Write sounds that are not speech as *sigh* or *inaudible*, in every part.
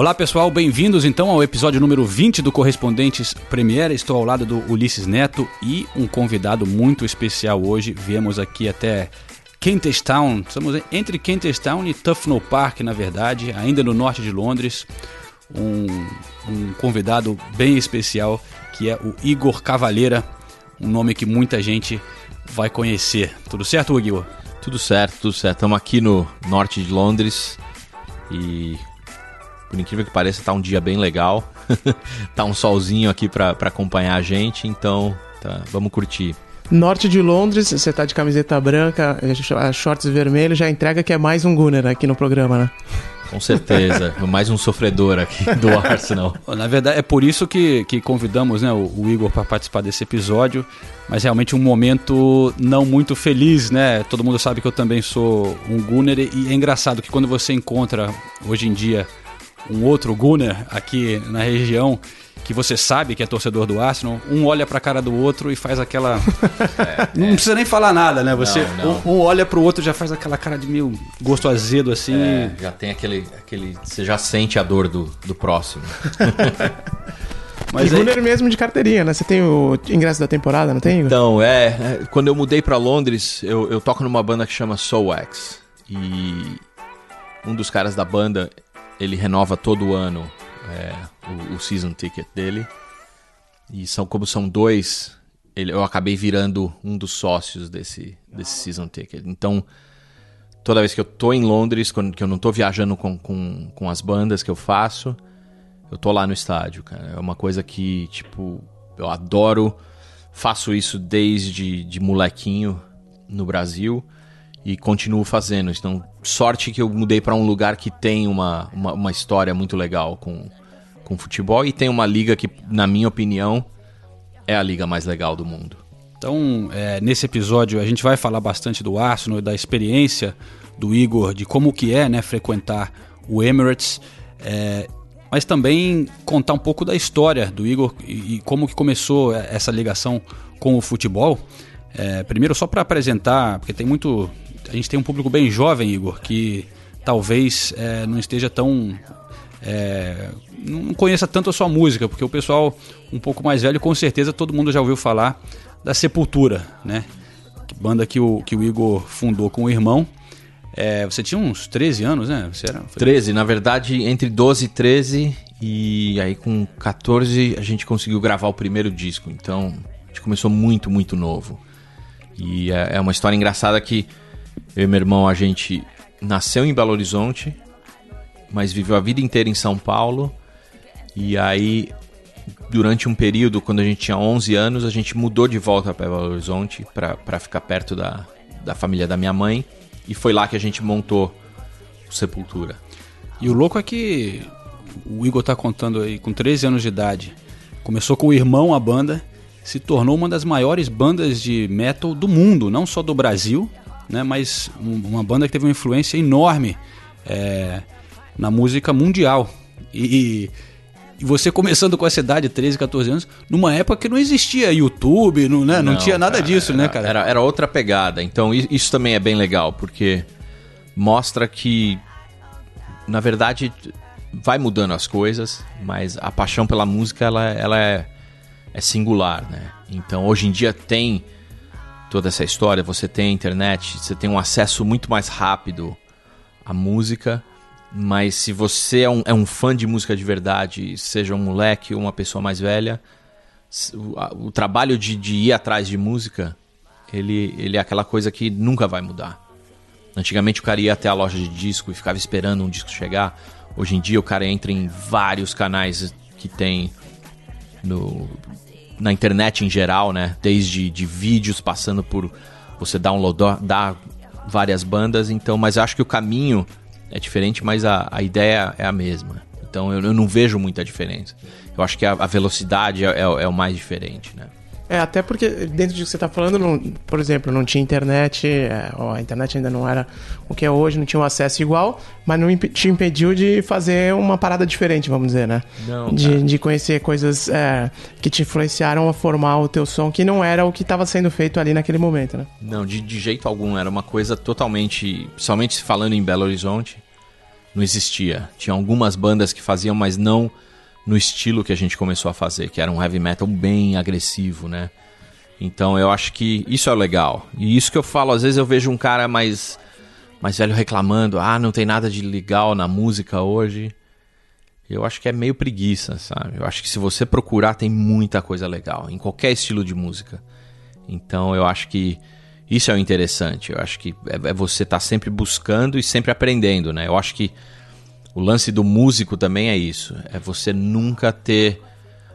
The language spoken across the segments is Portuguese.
Olá pessoal, bem-vindos então ao episódio número 20 do Correspondentes Premier. Estou ao lado do Ulisses Neto e um convidado muito especial hoje. Viemos aqui até Kentish Town, estamos entre Kentish Town e Tufnell Park, na verdade, ainda no norte de Londres. Um, um convidado bem especial que é o Igor Cavaleira, um nome que muita gente vai conhecer. Tudo certo, Igor? Tudo certo, tudo certo. Estamos aqui no norte de Londres e por incrível que pareça, tá um dia bem legal. *laughs* tá um solzinho aqui para acompanhar a gente, então tá, vamos curtir. Norte de Londres, você tá de camiseta branca, shorts vermelhos, já entrega que é mais um Gunner aqui no programa, né? Com certeza, *laughs* mais um sofredor aqui do *laughs* Arsenal. Na verdade, é por isso que, que convidamos né, o, o Igor para participar desse episódio, mas realmente um momento não muito feliz, né? Todo mundo sabe que eu também sou um Gunner e é engraçado que quando você encontra hoje em dia um outro Gunner aqui na região que você sabe que é torcedor do Arsenal, um olha para a cara do outro e faz aquela. *laughs* É, não é. precisa nem falar nada, né? Você não, não. Um, um, olha pro outro já faz aquela cara de meio gosto azedo assim. É, já tem aquele, aquele. Você já sente a dor do, do próximo. *laughs* Mas e Gunner mesmo de carteirinha, né? Você tem o ingresso da temporada, não tem? Então, é. é quando eu mudei para Londres, eu, eu toco numa banda que chama Soul X. E um dos caras da banda, ele renova todo ano é, o, o, season ticket dele. E são como são dois, ele, eu acabei virando um dos sócios desse, desse season ticket. Então, toda vez que eu tô em Londres, quando que eu não tô viajando com, com, com as bandas que eu faço, eu tô lá no estádio, cara. É uma coisa que, tipo, eu adoro. Faço isso desde de molequinho no Brasil e continuo fazendo. Então, sorte que eu mudei para um lugar que tem uma, uma, uma, história muito legal com, com futebol e tem uma liga que, na minha opinião, é a liga mais legal do mundo. Então, é, nesse episódio, a gente vai falar bastante do Arsenal, da experiência do Igor, de como que é né, frequentar o Emirates, é, mas também contar um pouco da história do Igor e, e como que começou essa ligação com o futebol. É, primeiro, só para apresentar, porque tem muito a gente tem um público bem jovem, Igor, que talvez é, não esteja tão. É, não conheça tanto a sua música, porque o pessoal um pouco mais velho, com certeza, todo mundo já ouviu falar da Sepultura, né? Banda que o, que o Igor fundou com o irmão. É, você tinha uns 13 anos, né? Você era, foi... 13, na verdade, entre 12 e 13. E aí com 14 a gente conseguiu gravar o primeiro disco. Então a gente começou muito, muito novo. E é, é uma história engraçada que eu e meu irmão, a gente nasceu em Belo Horizonte, mas viveu a vida inteira em São Paulo. E aí, durante um período, quando a gente tinha 11 anos, a gente mudou de volta para Belo Horizonte para ficar perto da, da família da minha mãe. E foi lá que a gente montou o Sepultura. E o louco é que o Igor tá contando aí, com 13 anos de idade, começou com o irmão a banda, se tornou uma das maiores bandas de metal do mundo, não só do Brasil, né? Mas uma banda que teve uma influência enorme é, na música mundial. E, e, você começando com essa idade, 13, 14 anos, numa época que não existia YouTube, não, né? não, não tinha nada cara, disso, era, né, cara? Era, era outra pegada. Então isso também é bem legal, porque mostra que, na verdade, vai mudando as coisas, mas a paixão pela música ela, ela é, é singular, né? Então hoje em dia tem toda essa história, você tem a internet, você tem um acesso muito mais rápido à música, mas se você é um, é um fã de música de verdade, seja um moleque ou uma pessoa mais velha, o, o trabalho de, de, ir atrás de música, ele, ele é aquela coisa que nunca vai mudar. Antigamente o cara ia até a loja de disco e ficava esperando um disco chegar. Hoje em dia o cara entra em vários canais que tem no na internet em geral, né? Desde de vídeos, passando por você downloadar dar várias bandas. Então, mas acho que o caminho é diferente, mas a, a ideia é a mesma. Então eu, eu não vejo muita diferença. Eu acho que a, a velocidade é, é, é o mais diferente, né? É, até porque dentro disso que você está falando, não, por exemplo, não tinha internet, é, a internet ainda não era o que é hoje, não tinha um acesso igual, mas não te impediu de fazer uma parada diferente, vamos dizer, né? Não, de, de conhecer coisas é, que te influenciaram a formar o teu som, que não era o que estava sendo feito ali naquele momento, né? Não, de, de jeito algum. Era uma coisa totalmente. Somente falando em Belo Horizonte, não existia. Tinha algumas bandas que faziam, mas não no estilo que a gente começou a fazer, que era um heavy metal bem agressivo, né? Então eu acho que isso é legal. E isso que eu falo, às vezes eu vejo um cara mais, mais velho reclamando: ah, não tem nada de legal na música hoje. Eu acho que é meio preguiça, sabe? Eu acho que se você procurar, tem muita coisa legal, em qualquer estilo de música. Então eu acho que isso é o interessante. Eu acho que é, é você estar tá sempre buscando e sempre aprendendo, né? Eu acho que o lance do músico também é isso. É você nunca ter.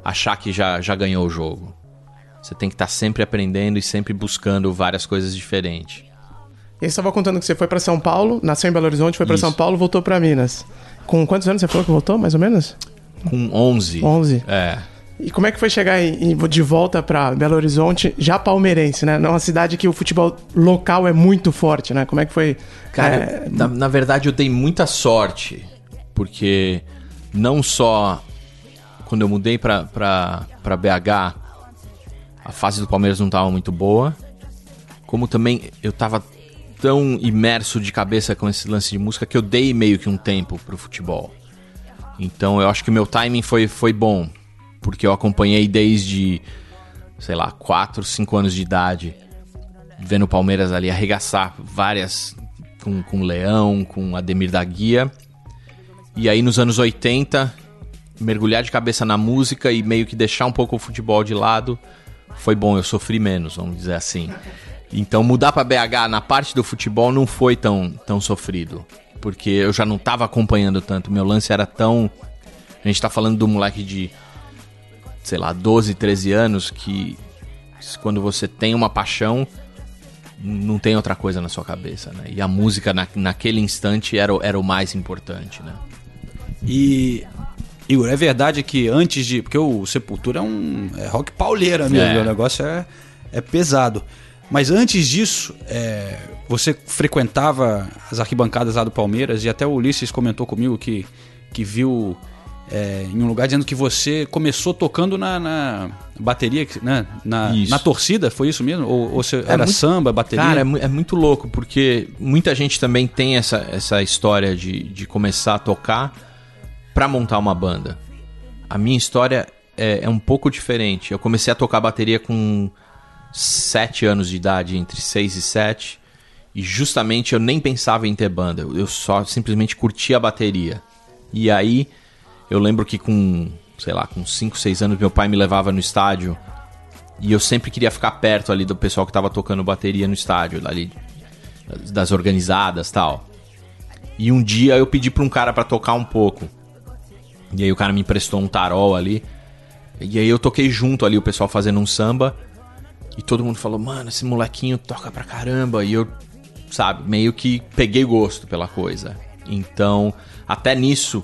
achar que já, já ganhou o jogo. Você tem que estar tá sempre aprendendo e sempre buscando várias coisas diferentes. E você estava contando que você foi para São Paulo, nasceu em Belo Horizonte, foi para São Paulo, voltou para Minas. Com quantos anos você falou que voltou, mais ou menos? Com 11. 11. É. E como é que foi chegar em, de volta para Belo Horizonte, já palmeirense, né? Numa cidade que o futebol local é muito forte, né? Como é que foi? Cara, é... na, na verdade eu dei muita sorte, porque não só quando eu mudei para BH, a fase do Palmeiras não estava muito boa, como também eu estava tão imerso de cabeça com esse lance de música que eu dei meio que um tempo pro futebol. Então eu acho que o meu timing foi, foi bom, porque eu acompanhei desde, sei lá, 4, 5 anos de idade, vendo o Palmeiras ali arregaçar várias com, com Leão, com Ademir da Guia. E aí nos anos 80, mergulhar de cabeça na música e meio que deixar um pouco o futebol de lado foi bom, eu sofri menos, vamos dizer assim. Então mudar para BH na parte do futebol não foi tão, tão sofrido, porque eu já não estava acompanhando tanto, meu lance era tão a gente tá falando do moleque de sei lá, 12, 13 anos que quando você tem uma paixão, não tem outra coisa na sua cabeça, né? E a música na, naquele instante era, era o mais importante, né? E Igor, é verdade que antes de. Porque o Sepultura é um. É rock pauleira mesmo, É. o negócio é, é pesado. Mas antes disso, é, você frequentava as arquibancadas lá do Palmeiras e até o Ulisses comentou comigo que, que viu é, em um lugar dizendo que você começou tocando na, na bateria, né? na, na torcida, foi isso mesmo? Ou, ou você, era muito- samba, bateria? Cara, é, é muito louco, porque muita gente também tem essa, essa história de, de começar a tocar pra montar uma banda. A minha história é, é um pouco diferente. Eu comecei a tocar bateria com 7 anos de idade, entre 6 e 7. E justamente eu nem pensava em ter banda. Eu só simplesmente curtia a bateria. E aí eu lembro que com, sei lá, com 5, 6 anos meu pai me levava no estádio e eu sempre queria ficar perto ali do pessoal que tava tocando bateria no estádio, ali das organizadas, tal. E um dia eu pedi pra um cara pra tocar um pouco. E aí o cara me emprestou um tarol ali. E aí eu toquei junto ali o pessoal fazendo um samba. E todo mundo falou: "Mano, esse molequinho toca pra caramba". E eu, sabe, meio que peguei gosto pela coisa. Então, até nisso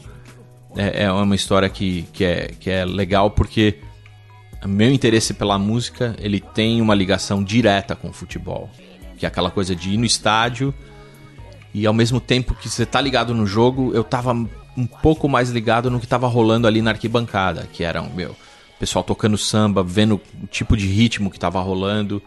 é, é uma história que, que, é, que é legal porque meu interesse pela música ele tem uma ligação direta com o futebol. Que é aquela coisa de ir no estádio e ao mesmo tempo que você tá ligado no jogo, eu tava um pouco mais ligado no que tava rolando ali na arquibancada, que era o meu pessoal tocando samba, vendo o tipo de ritmo que tava rolando.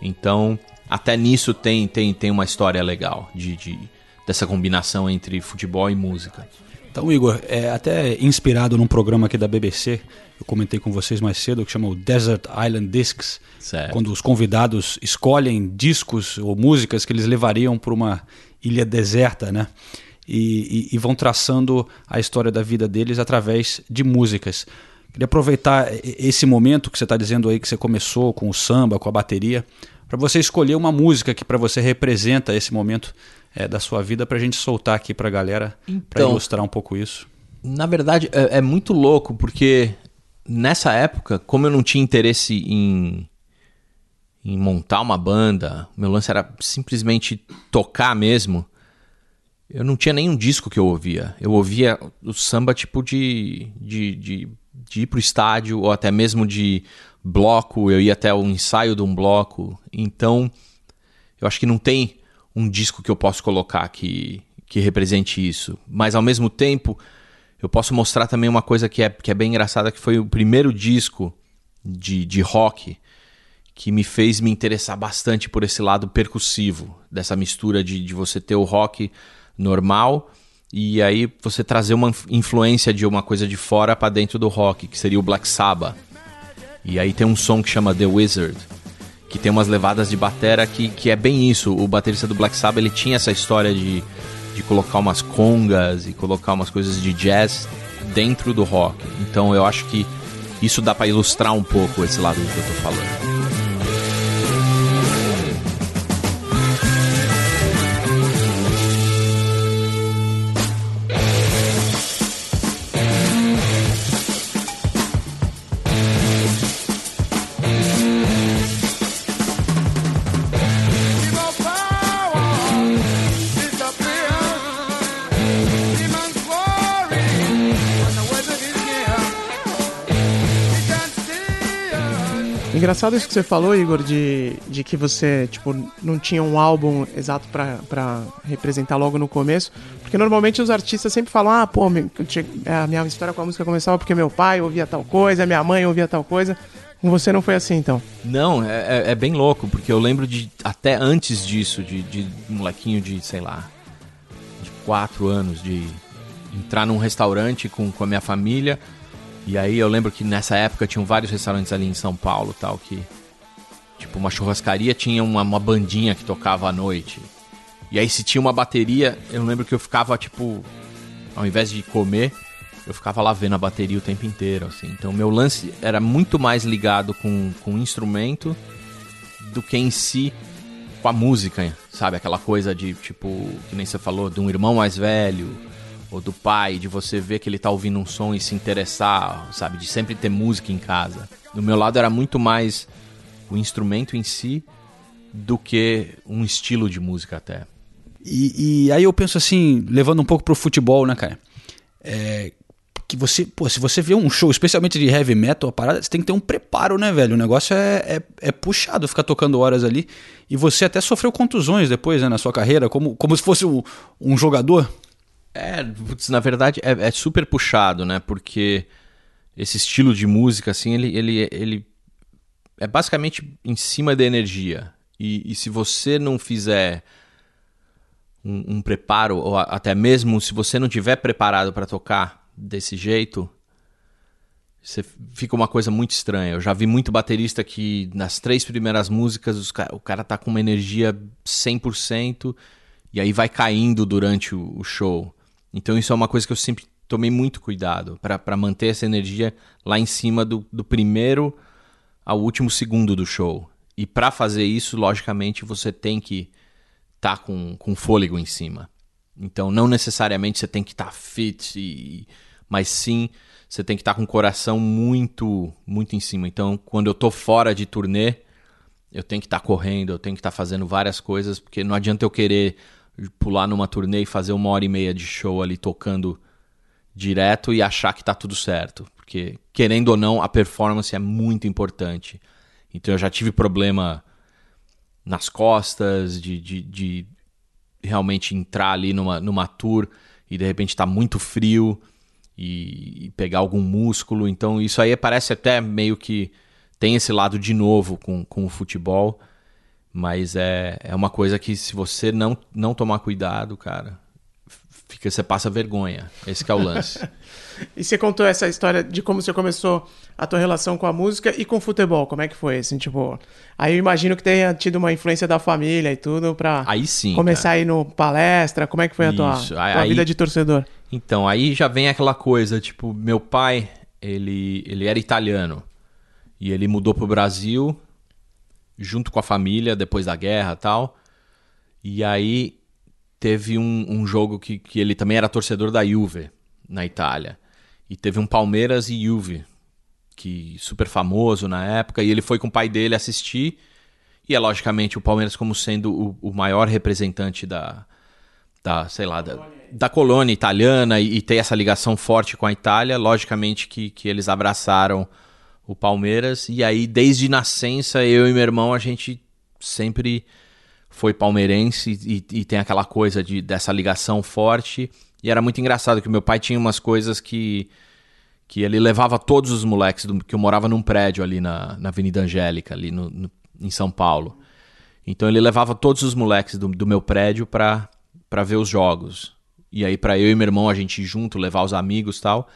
Então, até nisso tem tem, tem uma história legal de, de dessa combinação entre futebol e música. Então, Igor, é até inspirado num programa aqui da BBC, eu comentei com vocês mais cedo, que chama o Desert Island Discs, Certo. quando os convidados escolhem discos ou músicas que eles levariam para uma ilha deserta, né? E, e- e vão traçando a história da vida deles através de músicas. Queria aproveitar esse momento que você está dizendo aí que você começou com o samba, com a bateria, para você escolher uma música que para você representa esse momento é, da sua vida, para a gente soltar aqui para a galera, para Então- ilustrar um pouco isso. Na verdade, é, é muito louco, porque nessa época, como eu não tinha interesse em, em montar uma banda, meu lance era simplesmente tocar mesmo. Eu não tinha nenhum disco que eu ouvia. Eu ouvia o samba tipo de, de, de, de ir pro estádio, ou até mesmo de bloco, eu ia até o ensaio de um bloco. Então, eu acho que não tem um disco que eu posso colocar que, que represente isso. Mas ao mesmo tempo, eu posso mostrar também uma coisa que é, que é bem engraçada, que foi o primeiro disco de, de rock que me fez me interessar bastante por esse lado percussivo, dessa mistura de, de você ter o rock normal e aí você trazer uma influência de uma coisa de fora para dentro do rock, que seria o Black Sabbath. E aí tem um som que chama The Wizard, que tem umas levadas de batera que, que é bem isso. O baterista do Black Sabbath ele tinha essa história de, de colocar umas congas e colocar umas coisas de jazz dentro do rock. Então eu acho que isso dá para ilustrar um pouco esse lado que eu tô falando. Engraçado isso que você falou, Igor, de, de que você, tipo, não tinha um álbum exato para representar logo no começo. Porque normalmente os artistas sempre falam, ah, pô, é, a minha história com a música começava porque meu pai ouvia tal coisa, minha mãe ouvia tal coisa. Com você não foi assim, então? Não, é, é, é bem louco, porque eu lembro de, até antes disso, de, de um molequinho de, sei lá, de quatro anos, de entrar num restaurante com, com a minha família e aí eu lembro que nessa época tinham vários restaurantes ali em São Paulo tal, que. Tipo, uma churrascaria tinha uma, uma bandinha que tocava à noite. E aí se tinha uma bateria, eu lembro que eu ficava, tipo, ao invés de comer, eu ficava lá vendo a bateria o tempo inteiro, assim. Então meu lance era muito mais ligado com, com o instrumento do que em si com a música, sabe? Aquela coisa de, tipo, que nem você falou, de um irmão mais velho, ou do pai, de você ver que ele tá ouvindo um som e se interessar, sabe? De sempre ter música em casa. Do meu lado era muito mais o instrumento em si do que um estilo de música até. E, e aí eu penso assim, levando um pouco pro futebol, né, cara? É, que você, pô, se você vê um show, especialmente de heavy metal, a parada, você tem que ter um preparo, né, velho? O negócio é, é, é puxado ficar tocando horas ali. E você até sofreu contusões depois, né, na sua carreira, como, como se fosse um, um jogador. É, na verdade é, é, super puxado, né? Porque esse estilo de música, assim, ele, ele, ele é basicamente em cima da energia. E, e se você não fizer um, um, preparo, ou até mesmo se você não tiver preparado para tocar desse jeito, você fica uma coisa muito estranha. Eu já vi muito baterista que nas três primeiras músicas o cara tá com uma energia 100% e aí vai caindo durante o show. Então isso é uma coisa que eu sempre tomei muito cuidado para manter essa energia lá em cima do, do primeiro ao último segundo do show. E para fazer isso, logicamente, você tem que estar tá com, com fôlego em cima. Então não necessariamente você tem que estar tá fit, e, mas sim você tem que estar tá com o coração muito, muito em cima. Então quando eu tô fora de turnê, eu tenho que estar tá correndo, eu tenho que estar tá fazendo várias coisas, porque não adianta eu querer pular numa turnê e fazer uma hora e meia de show ali tocando direto e achar que tá tudo certo. Porque, querendo ou não, a performance é muito importante. Então eu já tive problema nas costas, de, de, de realmente entrar ali numa, numa tour e de repente tá muito frio e, e, pegar algum músculo. Então isso aí parece até meio que tem esse lado de novo com, com o futebol. Mas é, é uma coisa que se você não, não tomar cuidado, cara, fica, você passa vergonha. Esse é o lance. *laughs* e você contou essa história de como você começou a tua relação com a música e com o futebol. Como é que foi? Assim, tipo, aí eu imagino que tenha tido uma influência da família e tudo pra aí sim, começar cara. a ir no palestra. Como é que foi a tua, aí, tua vida de torcedor? Então, aí já vem aquela coisa, tipo, meu pai, ele, ele era italiano. E ele mudou pro Brasil junto com a família depois da guerra tal. E aí teve um, um jogo que, que ele também era torcedor da Juve na Itália. E teve um Palmeiras e Juve, que super famoso na época, e ele foi com o pai dele assistir. E é logicamente o Palmeiras como sendo o, o maior representante da, da sei lá, da, da colônia italiana e, e ter essa ligação forte com a Itália, logicamente que, que eles abraçaram o Palmeiras. E aí, desde nascença, eu e meu irmão, a gente sempre foi palmeirense e, e tem aquela coisa de, dessa ligação forte. E era muito engraçado que meu pai tinha umas coisas que que ele levava todos os moleques, do, que eu morava num prédio ali na, na Avenida Angélica, ali no, no, em São Paulo. Então ele levava todos os moleques do, do meu prédio para ver os jogos. E aí para eu e meu irmão a gente junto, levar os amigos tal.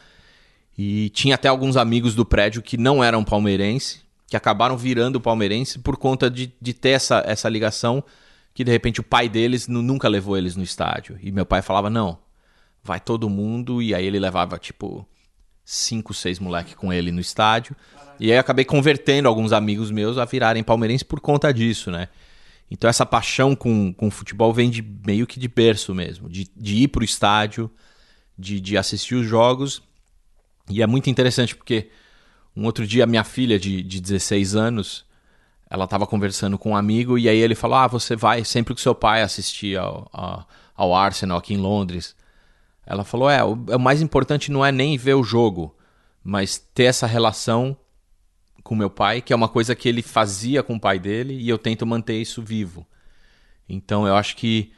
E tinha até alguns amigos do prédio que não eram palmeirense, que acabaram virando palmeirense por conta de, de ter essa, essa ligação que de repente o pai deles nunca levou eles no estádio. E meu pai falava, não, vai todo mundo. E aí ele levava, tipo, cinco, seis moleques com ele no estádio. E aí acabei convertendo alguns amigos meus a virarem palmeirenses por conta disso, né? Então essa paixão com, com futebol vem de meio que de berço mesmo, de, de ir pro estádio, de, de assistir os jogos. E é muito interessante porque um outro dia minha filha de, de 16 anos, ela estava conversando com um amigo e aí ele falou: Ah, você vai sempre com seu pai assistir ao, ao, Arsenal aqui em Londres. Ela falou: é, o, o mais importante não é nem ver o jogo, mas ter essa relação com meu pai, que é uma coisa que ele fazia com o pai dele e eu tento manter isso vivo. Então eu acho que,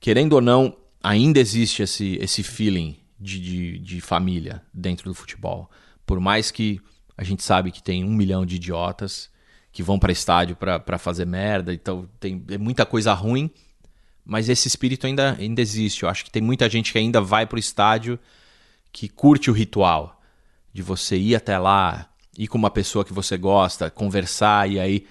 querendo ou não, ainda existe esse, esse feeling de, de, de família dentro do futebol. Por mais que a gente sabe que tem um milhão de idiotas que vão para estádio para fazer merda, então tem é muita coisa ruim, mas esse espírito ainda, ainda existe. Eu acho que tem muita gente que ainda vai pro estádio que curte o ritual de você ir até lá, ir com uma pessoa que você gosta, conversar e aí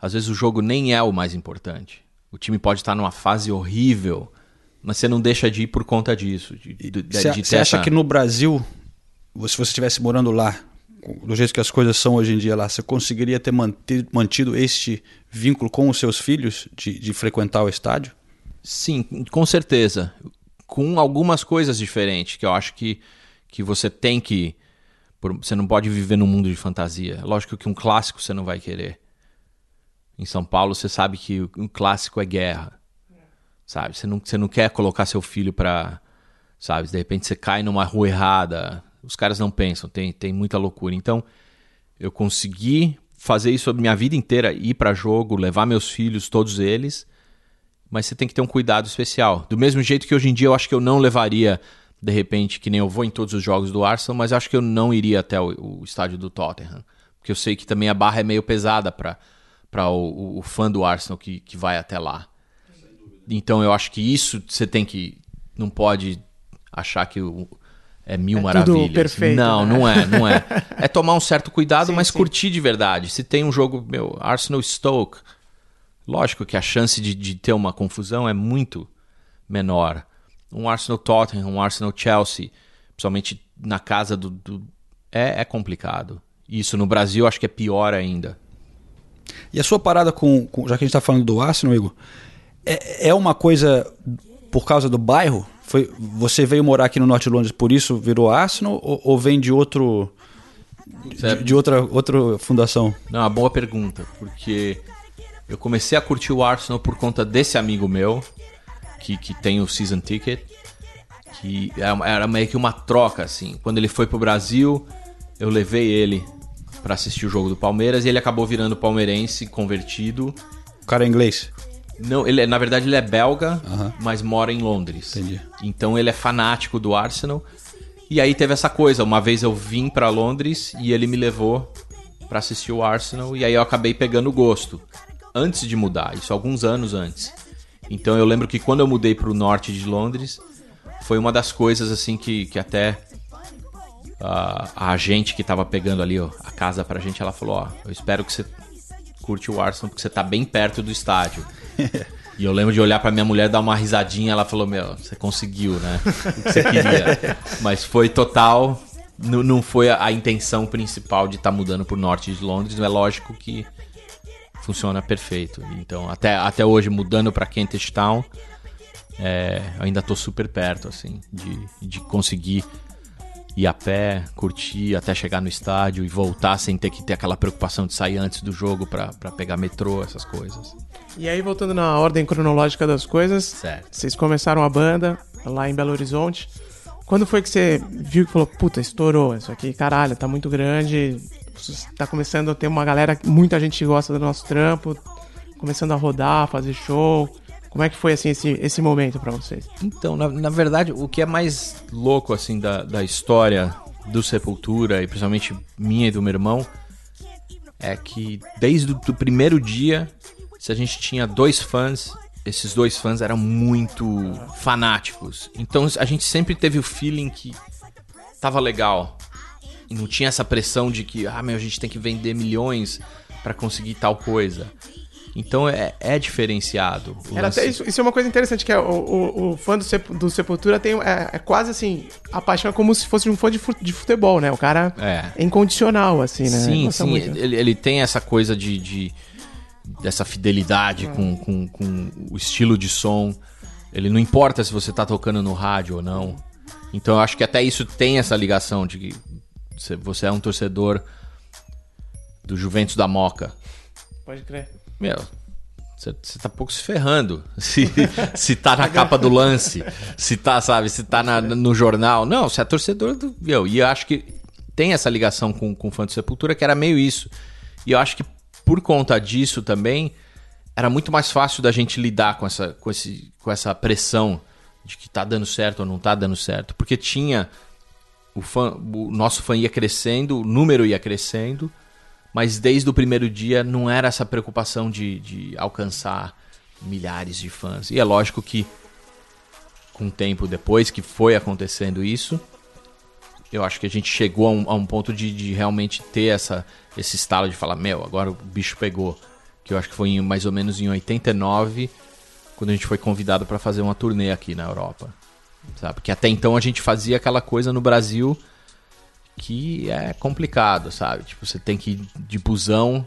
às vezes o jogo nem é o mais importante. O time pode estar numa fase horrível, mas você não deixa de ir por conta disso. Você acha essa... que no Brasil, se você estivesse morando lá, do jeito que as coisas são hoje em dia lá, você conseguiria ter mantido, mantido este vínculo com os seus filhos de, de frequentar o estádio? Sim, com certeza. Com algumas coisas diferentes que eu acho que, que você tem que você não pode viver num mundo de fantasia. Lógico que um clássico você não vai querer. Em São Paulo você sabe que um clássico é guerra. Sabe? Você não, você não quer colocar seu filho pra. Sabe? De repente você cai numa rua errada. Os caras não pensam, tem, tem muita loucura. Então, eu consegui fazer isso a minha vida inteira, ir para jogo, levar meus filhos, todos eles. Mas você tem que ter um cuidado especial. Do mesmo jeito que hoje em dia eu acho que eu não levaria de repente, que nem eu vou em todos os jogos do Arsenal, mas acho que eu não iria até o, o estádio do Tottenham. Porque eu sei que também a barra é meio pesada para o, o, fã do Arsenal que, que vai até lá. Então eu acho que isso você tem que. Não pode achar que o, é mil é maravilhas. perfeito, não, né? não é, não é. *laughs* É tomar um certo cuidado, Sim, mas sim. curtir de verdade. Se tem um jogo, meu, Arsenal Stoke, lógico que a chance de, de ter uma confusão é muito menor um Arsenal Tottenham, um Arsenal Chelsea, principalmente na casa do. do... É, é complicado. Isso no Brasil acho que é pior ainda. E a sua parada com, com já que a gente está falando do Arsenal, Igor, é, é uma coisa por causa do bairro? Foi, você veio morar aqui no Norte de Londres, por isso virou Arsenal ou, ou vem de outro de, de, outra outra fundação? Não, uma boa pergunta, porque eu comecei a curtir o Arsenal por conta desse amigo meu que, que tem o season ticket, que é era meio que uma troca, assim. Quando ele foi pro Brasil, eu levei ele para assistir o jogo do Palmeiras e ele acabou virando palmeirense, convertido. O cara é inglês? Não, ele, é, na verdade ele é belga, mas mora em Londres. Entendi. Então ele é fanático do Arsenal. E aí teve essa coisa, uma vez eu vim para Londres e ele me levou para assistir o Arsenal e aí eu acabei pegando gosto. Antes de mudar, isso alguns anos antes. Então eu lembro que quando eu mudei para o norte de Londres, foi uma das coisas assim que, que até a, a agente que estava pegando ali ó, a casa pra gente, ela falou, ó, eu espero que você curte o Arsenal porque você tá bem perto do estádio. *laughs* E eu lembro de olhar pra minha mulher dar uma risadinha, ela falou, meu, você conseguiu, né? O que você queria. *laughs* Mas foi total, não, não foi a, a intenção principal de estar tá mudando pro norte de Londres, é lógico que funciona perfeito. Então, até, até hoje, mudando para Kentish Town, é, eu ainda tô super perto, assim, de, de conseguir ir a pé, curtir até chegar no estádio e voltar sem ter que ter aquela preocupação de sair antes do jogo pra pra pegar metrô, essas coisas. E aí, voltando na ordem cronológica das coisas, Certo. vocês começaram a banda lá em Belo Horizonte. Quando foi que você viu que falou, puta, estourou isso aqui, caralho, tá muito grande, tá começando a ter uma galera, muita gente gosta do nosso trampo, começando a rodar, fazer show. Como é que foi, assim, esse, esse momento pra vocês? Então, na, na verdade, o que é mais louco, assim, da, da história do Sepultura, e principalmente minha e do meu irmão, é que desde o primeiro dia, se a gente tinha dois fãs, esses dois fãs eram muito fanáticos. Então a gente sempre teve o feeling que tava legal. E não tinha essa pressão de que, ah, meu, a gente tem que vender milhões pra conseguir tal coisa. Então é, é diferenciado. Era até isso, isso é uma coisa interessante, que é o, o, o fã do, Sep- do Sepultura tem, é, é quase assim, a paixão é como se fosse um fã de, de futebol, né? O cara É. incondicional, assim, né? Sim, sim. Ele, ele tem essa coisa de. de- dessa fidelidade com, com, com o estilo de som. Ele não importa se você tá tocando no rádio ou não. Então eu acho que até isso tem essa ligação de que você- você é um torcedor do Juventus da Moca. Pode crer. Meu, você tá pouco se ferrando. *laughs* Se, se tá na capa do lance, se tá, sabe, se tá na- no jornal. Não, você é torcedor do. Meu, e eu acho que tem essa ligação com, com o fã de Sepultura que era meio isso. E eu acho que por conta disso também era muito mais fácil da gente lidar com essa, com esse, com essa pressão de que tá dando certo ou não tá dando certo. Porque tinha. O, fã, o nosso fã ia crescendo, o número ia crescendo mas desde o primeiro dia não era essa preocupação de, de alcançar milhares de fãs. E é lógico que, com o tempo depois que foi acontecendo isso, eu acho que a gente chegou a um, a um ponto de, de realmente ter essa, esse estalo de falar: Meu, agora o bicho pegou. Que eu acho que foi em- mais ou menos em 89, quando a gente foi convidado para fazer uma turnê aqui na Europa. Sabe? Porque até então a gente fazia aquela coisa no Brasil que é complicado, sabe? Tipo, você tem que ir de busão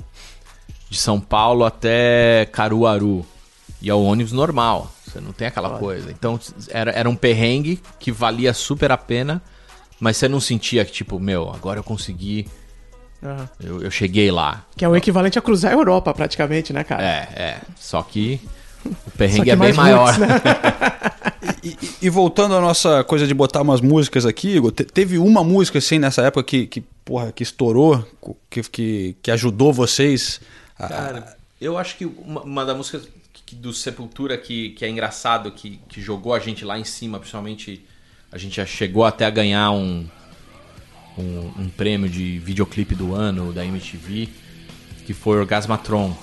de São Paulo até Caruaru. E é o ônibus normal. Você não tem aquela coisa. Então, era, era um perrengue que valia super a pena, mas você não sentia que, tipo, meu, agora eu consegui, Aham. eu, eu cheguei lá. Que é o equivalente a cruzar a Europa, praticamente, né, cara? É, é. Só que o perrengue que é bem mais maior. roots, né? *laughs* E, voltando à nossa coisa de botar umas músicas aqui, Igor, te- teve uma música assim nessa época que, que, porra, que estourou, que, que, que ajudou vocês a, Cara, eu acho que uma, uma das músicas que- do Sepultura que, que é engraçado, que, que jogou a gente lá em cima, principalmente a gente já chegou até a ganhar um, um, um prêmio de videoclipe do ano da MTV, que foi Orgasmatron.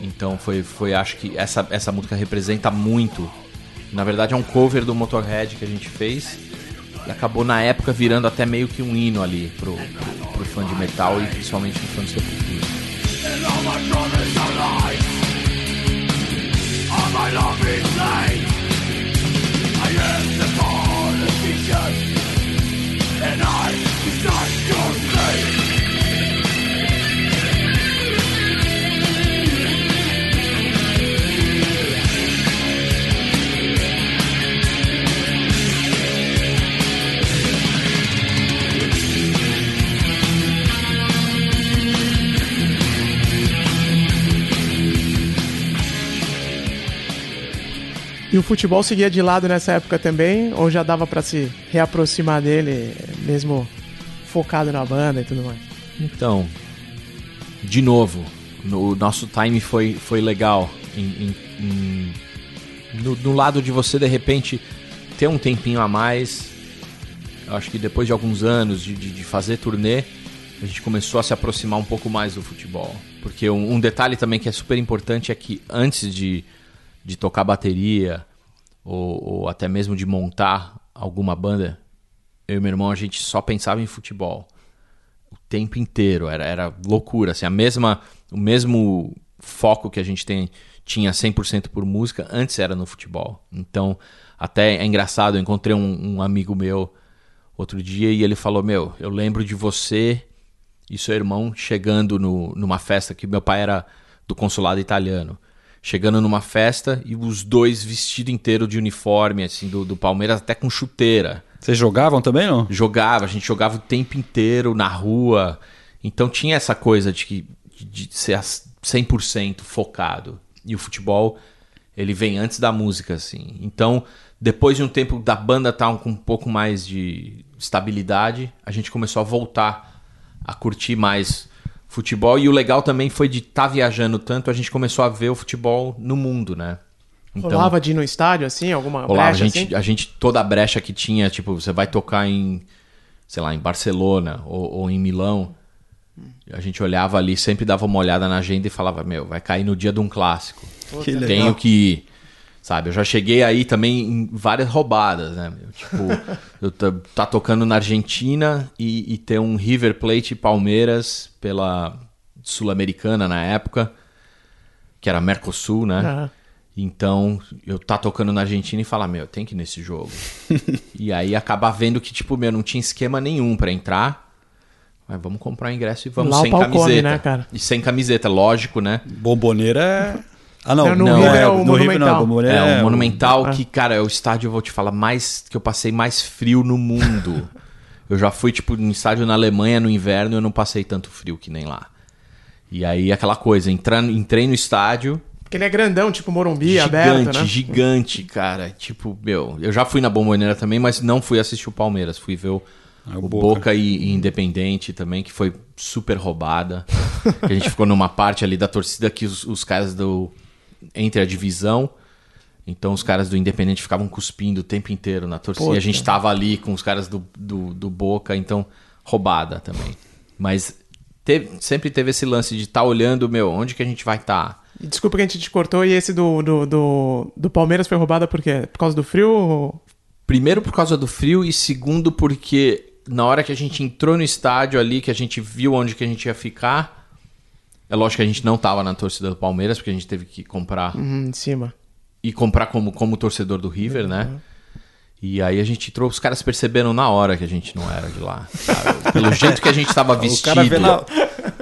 Então foi, foi acho que essa, essa música representa muito. Na verdade é um cover do Motorhead que a gente fez e acabou na época virando até meio que um hino ali pro, pro, fã de metal e principalmente pro fã de Sepultura. E o futebol seguia de lado nessa época também? Ou já dava pra se reaproximar dele, mesmo focado na banda e tudo mais? Então, de novo, no- o nosso time foi, foi legal. Em, em- em- no, no lado de você, de repente, ter um tempinho a mais. Acho que depois de alguns anos de, de, de fazer turnê, a gente começou a se aproximar um pouco mais do futebol. Porque um, um detalhe também que é super importante é que antes de, de tocar bateria, ou, ou até mesmo de montar alguma banda, eu e meu irmão a gente só pensava em futebol o tempo inteiro. Era, era loucura. Assim, a mesma, o mesmo foco que a gente tem, tinha 100% por música, antes era no futebol. Então, até é engraçado, eu encontrei um, um amigo meu outro dia e ele falou: Meu, eu lembro de você e seu irmão chegando no, numa festa que meu pai era do consulado italiano. Chegando numa festa e os dois vestido inteiro de uniforme, assim, do, do Palmeiras, até com chuteira. Vocês jogavam também, não? Jogava, a gente jogava o tempo inteiro na rua. Então tinha essa coisa de, que, de ser as- 100% focado. E o futebol, ele vem antes da música, assim. Então, depois de um tempo da banda estar com um pouco mais de estabilidade, a gente começou a voltar a curtir mais futebol. E o legal também foi de estar viajando tanto, a gente começou a ver o futebol no mundo, né? Rolava de ir no estádio, assim, alguma Rolava, a brecha, gente, assim? a gente, toda a brecha que tinha, tipo, você vai tocar em, sei lá, em Barcelona ou, ou em Milão, a gente olhava ali, sempre dava uma olhada na agenda e falava, meu, vai cair no dia de um clássico. Que legal. Tenho que ir. Sabe, eu já cheguei aí também em várias roubadas, né? Tipo, *laughs* eu tá, tocando na Argentina e, e ter um River Plate e Palmeiras pela Sul-Americana na época, que era Mercosul, né? Aham. Então, eu tá tocando na Argentina e falar, meu, tem que ir nesse jogo. *laughs* e aí acabar vendo que, tipo, meu, não tinha esquema nenhum pra entrar. Mas vamos comprar o ingresso e vamos Lá o sem camiseta. come, né, cara? E sem camiseta, lógico, né? Bomboneira é. Ah, não. Não, no Não, River é, é o no River Monumental. não. Bomboneira É, é o Monumental, Ah. que, cara, é o estádio, eu vou te falar, mais que eu passei mais frio no mundo. *laughs* eu já fui, tipo, no estádio na Alemanha no inverno e eu não passei tanto frio que nem lá. E aí, aquela coisa, entrando, entrei no estádio, Porque ele é grandão, tipo Morumbi, gigante, aberto, né? gigante, cara. Tipo, meu, eu já fui na Bomboneira também, mas não fui assistir o Palmeiras. Fui ver o, Ah, o Boca. Boca, e, e Independente também, que foi super roubada. *laughs* A gente ficou numa parte ali da torcida que os, os caras do. Entre a divisão. Então os caras do Independente ficavam cuspindo o tempo inteiro na torcida. E a gente tava ali com os caras do, do, do Boca, então roubada também. Mas teve- sempre teve esse lance de estar olhando, meu, onde que a gente vai estar? E Desculpa que a gente te cortou, e esse do, do, do, do Palmeiras foi roubado por quê? Por causa do frio? ou- Primeiro por causa do frio e segundo porque na hora que a gente entrou no estádio ali, que a gente viu onde que a gente ia ficar, é lógico que a gente não tava na torcida do Palmeiras, porque a gente teve que comprar Hum, em cima. e comprar como, como torcedor do River, né? E aí a gente entrou, os caras perceberam na hora que a gente não era de lá. sabe? Pelo jeito que a gente tava *laughs* O vestido. cara vê na.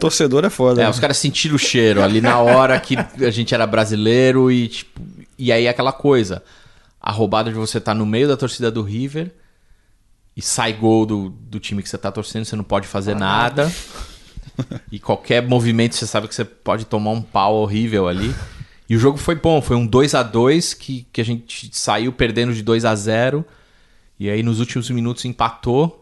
Torcedor é foda. É, né? os caras sentiram o cheiro ali na hora que a gente era brasileiro e tipo, e aí aquela coisa, a roubada de você estar no meio da torcida do River e sai gol do, do time que você tá torcendo, você não pode fazer nada. E qualquer movimento você sabe que você pode tomar um pau horrível ali. E o jogo foi bom, foi um 2 a 2 que, que a gente saiu perdendo de 2 a 0 e aí nos últimos minutos empatou.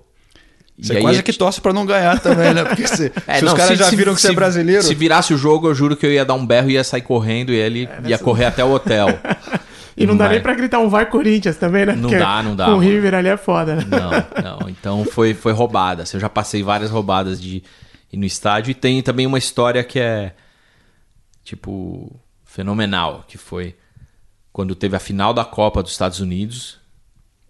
Você quase é- que torce pra não ganhar também, né? Porque se, *laughs* é, se os não, caras se- já se- viram que você se- é brasileiro. Se virasse o jogo, eu juro que eu ia dar um berro e ia sair correndo e ele ia correr até o hotel. *laughs* E não dá nem pra gritar um vai Corinthians também, né? Não Porque dá, não dá, Com o. River ali é foda, né? Não, não. Então foi, foi roubada. Eu já passei várias roubadas de ir no estádio. E tem também uma história que é, tipo, fenomenal. Que foi quando teve a final da Copa dos Estados Unidos,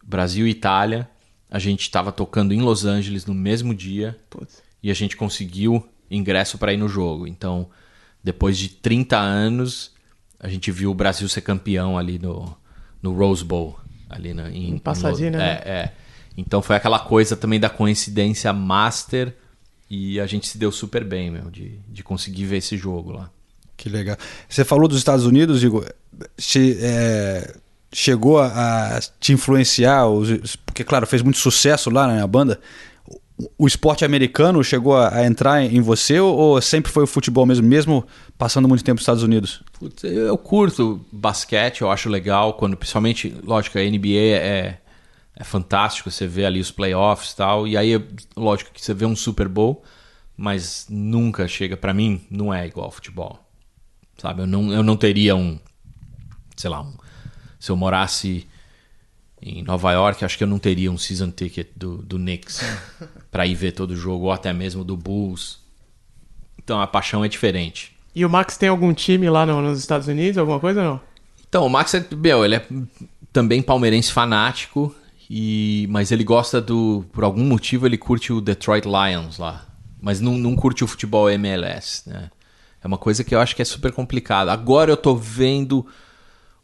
Brasil e Itália. A gente estava tocando em Los Angeles no mesmo dia. Putz. e a gente conseguiu ingresso para ir no jogo. Então, depois de 30 anos, a gente viu o Brasil ser campeão ali no, no Rose Bowl. Ali na, em, Em Pasadena, É, né? é. Então foi aquela coisa também da coincidência master e a gente se deu super bem, meu, de, de conseguir ver esse jogo lá. Que legal. Você falou dos Estados Unidos, Igor. Che- é, chegou a, a te influenciar? os- porque, claro, fez muito sucesso lá né, na banda. O, o esporte americano chegou a, a entrar em você ou, ou sempre foi o futebol mesmo, mesmo passando muito tempo nos Estados Unidos? Putz, eu eu curto basquete, eu acho legal, quando principalmente, lógico, a NBA é, é fantástico, você vê ali os playoffs e tal, e aí, lógico que você vê um Super Bowl, mas nunca chega, pra mim, não é igual ao futebol, sabe? Eu não, eu não teria um, sei lá, um, se eu morasse em Nova York, acho que eu não teria um season ticket do, do Knicks *laughs* pra ir ver todo o jogo, ou até mesmo do Bulls. Então a paixão é diferente. E o Max tem algum time lá no- nos Estados Unidos, alguma coisa ou não? Então, o Max é, meu, ele é também palmeirense fanático, e, mas ele gosta do. Por algum motivo, ele curte o Detroit Lions lá. Mas não, não curte o futebol MLS, né? É uma coisa que eu acho que é super complicada. Agora eu tô vendo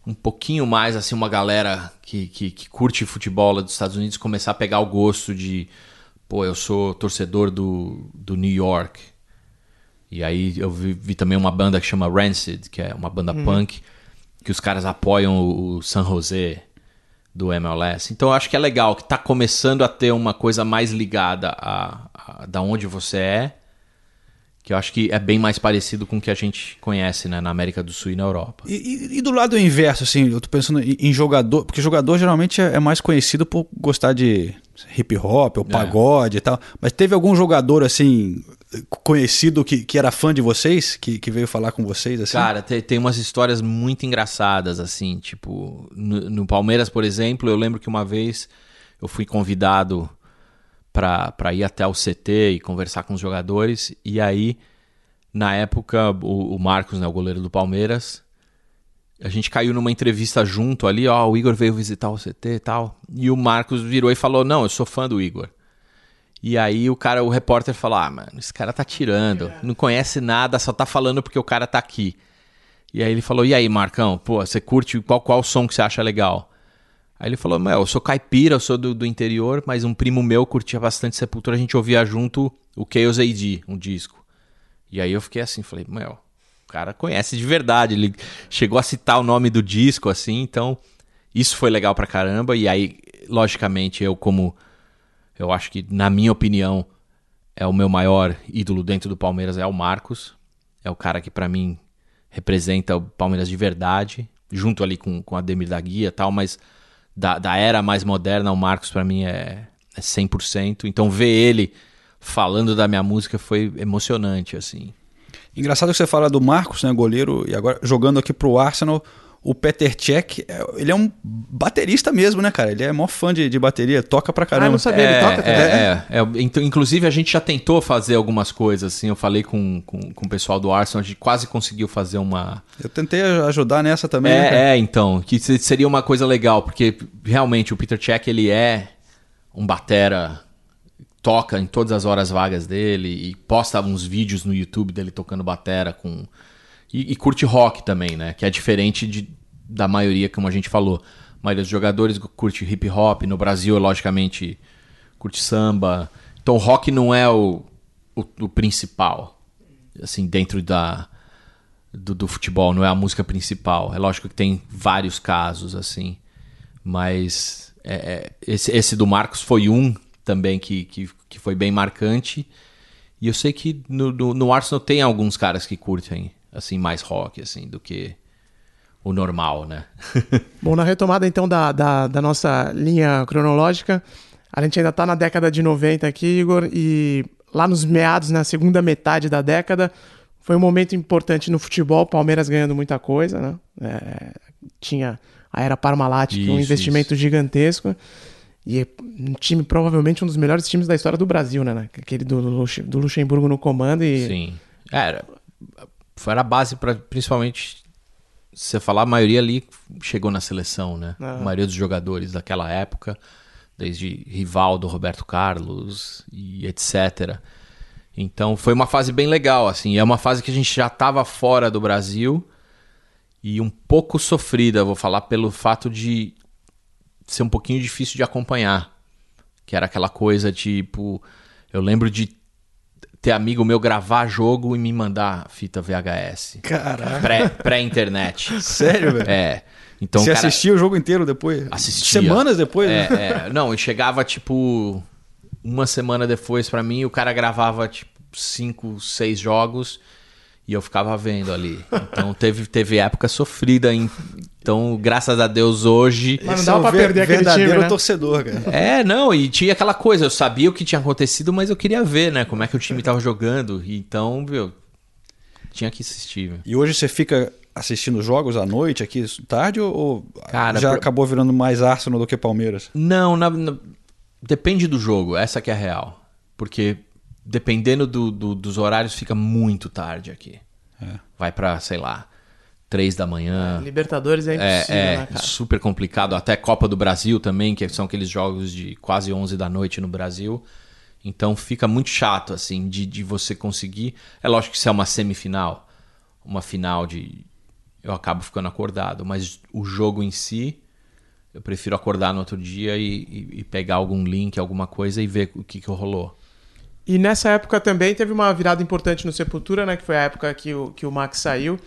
um pouquinho mais, assim, uma galera que, que, que curte futebol lá dos Estados Unidos começar a pegar o gosto de. Pô, eu sou torcedor do, do New York. E aí eu vi, vi também uma banda que chama Rancid, que é uma banda punk, que os caras apoiam o, o San José do MLS. Então eu acho que é legal que tá começando a ter uma coisa mais ligada a, a da onde você é, que eu acho que é bem mais parecido com o que a gente conhece né, na América do Sul e na Europa. E, e- e do lado inverso, assim, eu tô pensando em, em jogador, porque jogador geralmente é, é mais conhecido por gostar de hip hop ou pagode e tal. Mas teve algum jogador, assim, conhecido que, que era fã de vocês, que, que veio falar com vocês, assim? Cara, tem, tem umas histórias muito engraçadas, assim, tipo, no, no Palmeiras, por exemplo, eu lembro que uma vez eu fui convidado pra ir até o CT e conversar com os jogadores, e aí, na época, o, o Marcos, né, o goleiro do Palmeiras, a gente caiu numa entrevista junto ali, ó, o Igor veio visitar o CT e tal, e o Marcos virou e falou, não, eu sou fã do Igor. E aí o cara, o repórter falou: Ah, mano, esse cara tá tirando, não conhece nada, só tá falando porque o cara tá aqui. E aí ele falou: E aí, Marcão, pô, você curte qual, qual som que você acha legal? Aí ele falou: Meu, eu sou caipira, eu sou do, do interior, mas um primo meu curtia bastante Sepultura, a gente ouvia junto o Chaos AD, um disco. E aí eu fiquei assim, falei: Meu, o cara conhece de verdade, ele chegou a citar o nome do disco, assim, então isso foi legal pra caramba. E aí, logicamente, eu como eu acho que, na minha opinião, é o meu maior ídolo dentro do Palmeiras é o Marcos. É o cara que, pra mim, representa o Palmeiras de verdade, junto ali com, com a Ademir da Guia e tal, mas da, da era mais moderna, o Marcos, pra mim, é, é 100%. Então, ver ele falando da minha música foi emocionante, assim. Engraçado que você fala do Marcos, né, goleiro, e agora jogando aqui pro Arsenal, o Peter Cech, é- ele é um baterista mesmo, né, cara? Ele é maior fã de, de bateria, toca pra Ah, caramba. não sabia, ele toca também. É, é, é. Então, inclusive, a gente já tentou fazer algumas coisas, assim. Eu falei com, com, com o pessoal do Arsenal, a gente quase conseguiu fazer uma, Eu tentei ajudar nessa também. né, cara? É, é, então, que se- seria uma coisa legal, porque realmente o Peter Check ele é um batera, toca em todas as horas vagas dele e posta uns vídeos no YouTube dele tocando batera com e, e curte rock também, né? Que é diferente de, da maioria, como a gente falou. A maioria dos jogadores curte hip hop, no Brasil, logicamente, curte samba. Então, rock não é o, o, o principal, assim, dentro da, do, do futebol, não é a música principal. É lógico que tem vários casos, assim, mas é, é, esse, esse do Marcos foi um também que, que, que foi bem marcante. E eu sei que no, no, no Arsenal tem alguns caras que curtem, assim, mais rock, assim, do que o normal, né? *laughs* Bom, na retomada então da, da, da nossa linha cronológica, a gente ainda tá na década de 90 aqui, Igor, e lá nos meados, na segunda metade da década, foi um momento importante no futebol, Palmeiras ganhando muita coisa, né? É, tinha a era Parmalat, que é um Isso, investimento gigantesco. E é um time, provavelmente um dos melhores times da história do Brasil, né? Aquele do, do Luxemburgo no comando e Sim. Era, foi a base para principalmente se você falar, a maioria ali chegou na seleção, né? A maioria dos jogadores daquela época, desde Rivaldo, Roberto Carlos e etc. Então foi uma fase bem legal, assim. É uma fase que a gente já estava fora do Brasil e um pouco sofrida, vou falar, pelo fato de ser um pouquinho difícil de acompanhar. Que era aquela coisa tipo. Eu lembro de ter amigo meu gravar jogo e me mandar fita VHS. Pré- Pré-internet. *laughs* Sério, velho? é. Então, Você cara, assistia o jogo inteiro depois? Assistia. Semanas depois? É, né? é. Não, e chegava tipo uma semana depois pra mim, o cara gravava tipo cinco, seis jogos e eu ficava vendo ali. Então teve, teve época sofrida. Em, então, graças a Deus, hoje. Mas não dava é pra perder aquele verdadeiro time, né? torcedor, cara. É, não, e tinha aquela coisa, eu sabia o que tinha acontecido, mas eu queria ver, né? Como é que o time tava jogando. E Então, viu, tinha que assistir. viu. E hoje você fica assistindo jogos à noite aqui tarde ou ou Cara, já pro- acabou virando mais Arsenal do que Palmeiras? Não, na- na- depende do jogo, essa que é a real. Porque dependendo do- do- dos horários, fica muito tarde aqui. Vai pra, sei lá, três da manhã. Libertadores é É, impossível, é né, cara? super complicado. Até Copa do Brasil também, que são aqueles jogos de quase 11 da noite no Brasil. Então fica muito chato, assim, de, de você conseguir. É lógico que se é uma semifinal, uma final de. Eu acabo ficando acordado. Mas o jogo em si, eu prefiro acordar no outro dia e, e- e pegar algum link, alguma coisa e ver o que, que rolou. E nessa época também teve uma virada importante no Sepultura, né? Que foi a época que o, que o Max saiu.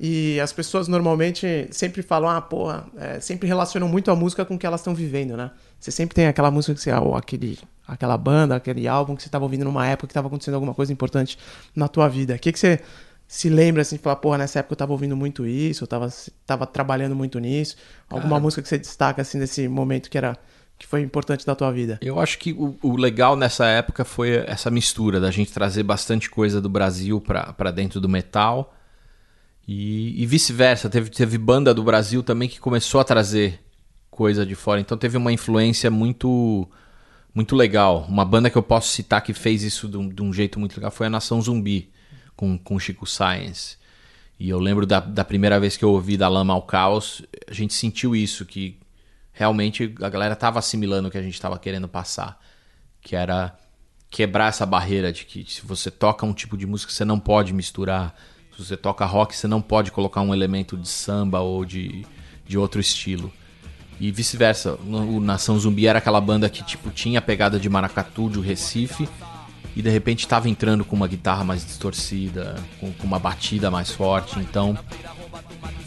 E as pessoas normalmente sempre falam, ah, porra, é, sempre relacionam muito a música com o que elas estão vivendo, né? Você sempre tem aquela música que você, ou aquele, aquela banda, aquele álbum que você estava ouvindo numa época que estava acontecendo alguma coisa importante na tua vida. O que, que você se lembra assim, falar, porra, nessa época eu estava ouvindo muito isso, eu estava tava trabalhando muito nisso? Alguma música que você destaca assim nesse momento que era que foi importante da tua vida? Eu acho que o, o legal nessa época foi essa mistura da gente trazer bastante coisa do Brasil para dentro do metal e, e vice-versa. Teve, teve banda do Brasil também que começou a trazer coisa de fora. Então teve uma influência muito muito legal. Uma banda que eu posso citar que fez isso de um, de um jeito muito legal foi a Nação Zumbi, com, com Chico Science. E eu lembro da, da primeira vez que eu ouvi da Lama ao Caos, a gente sentiu isso, que realmente a galera estava assimilando o que a gente estava querendo passar. Que era quebrar essa barreira de que se você toca um tipo de música, você não pode misturar. Se você toca rock, você não pode colocar um elemento de samba ou de, de outro estilo. E vice-versa. O Nação Zumbi era aquela banda que tipo tinha a pegada de maracatu, de Recife, e de repente estava entrando com uma guitarra mais distorcida, com, com, uma batida mais forte. Então,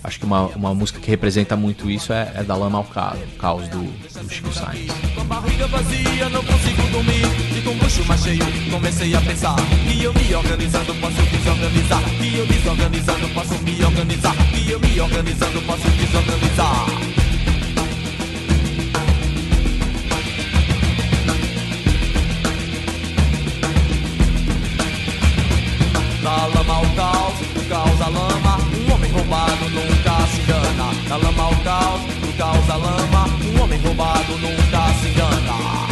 acho que uma, uma música que representa muito isso é, é da Lama ao Caos, caos do, do Chico Sainz. Com a barriga vazia, não consigo dormir. E com o bucho mais cheio, comecei a pensar. Que eu me organizando posso desorganizar. Que eu desorganizando posso me organizar. Que eu me organizando posso desorganizar. Da lama ao caos, do caos à lama. Da lama ao caos, do caos à lama. Um homem roubado nunca se engana.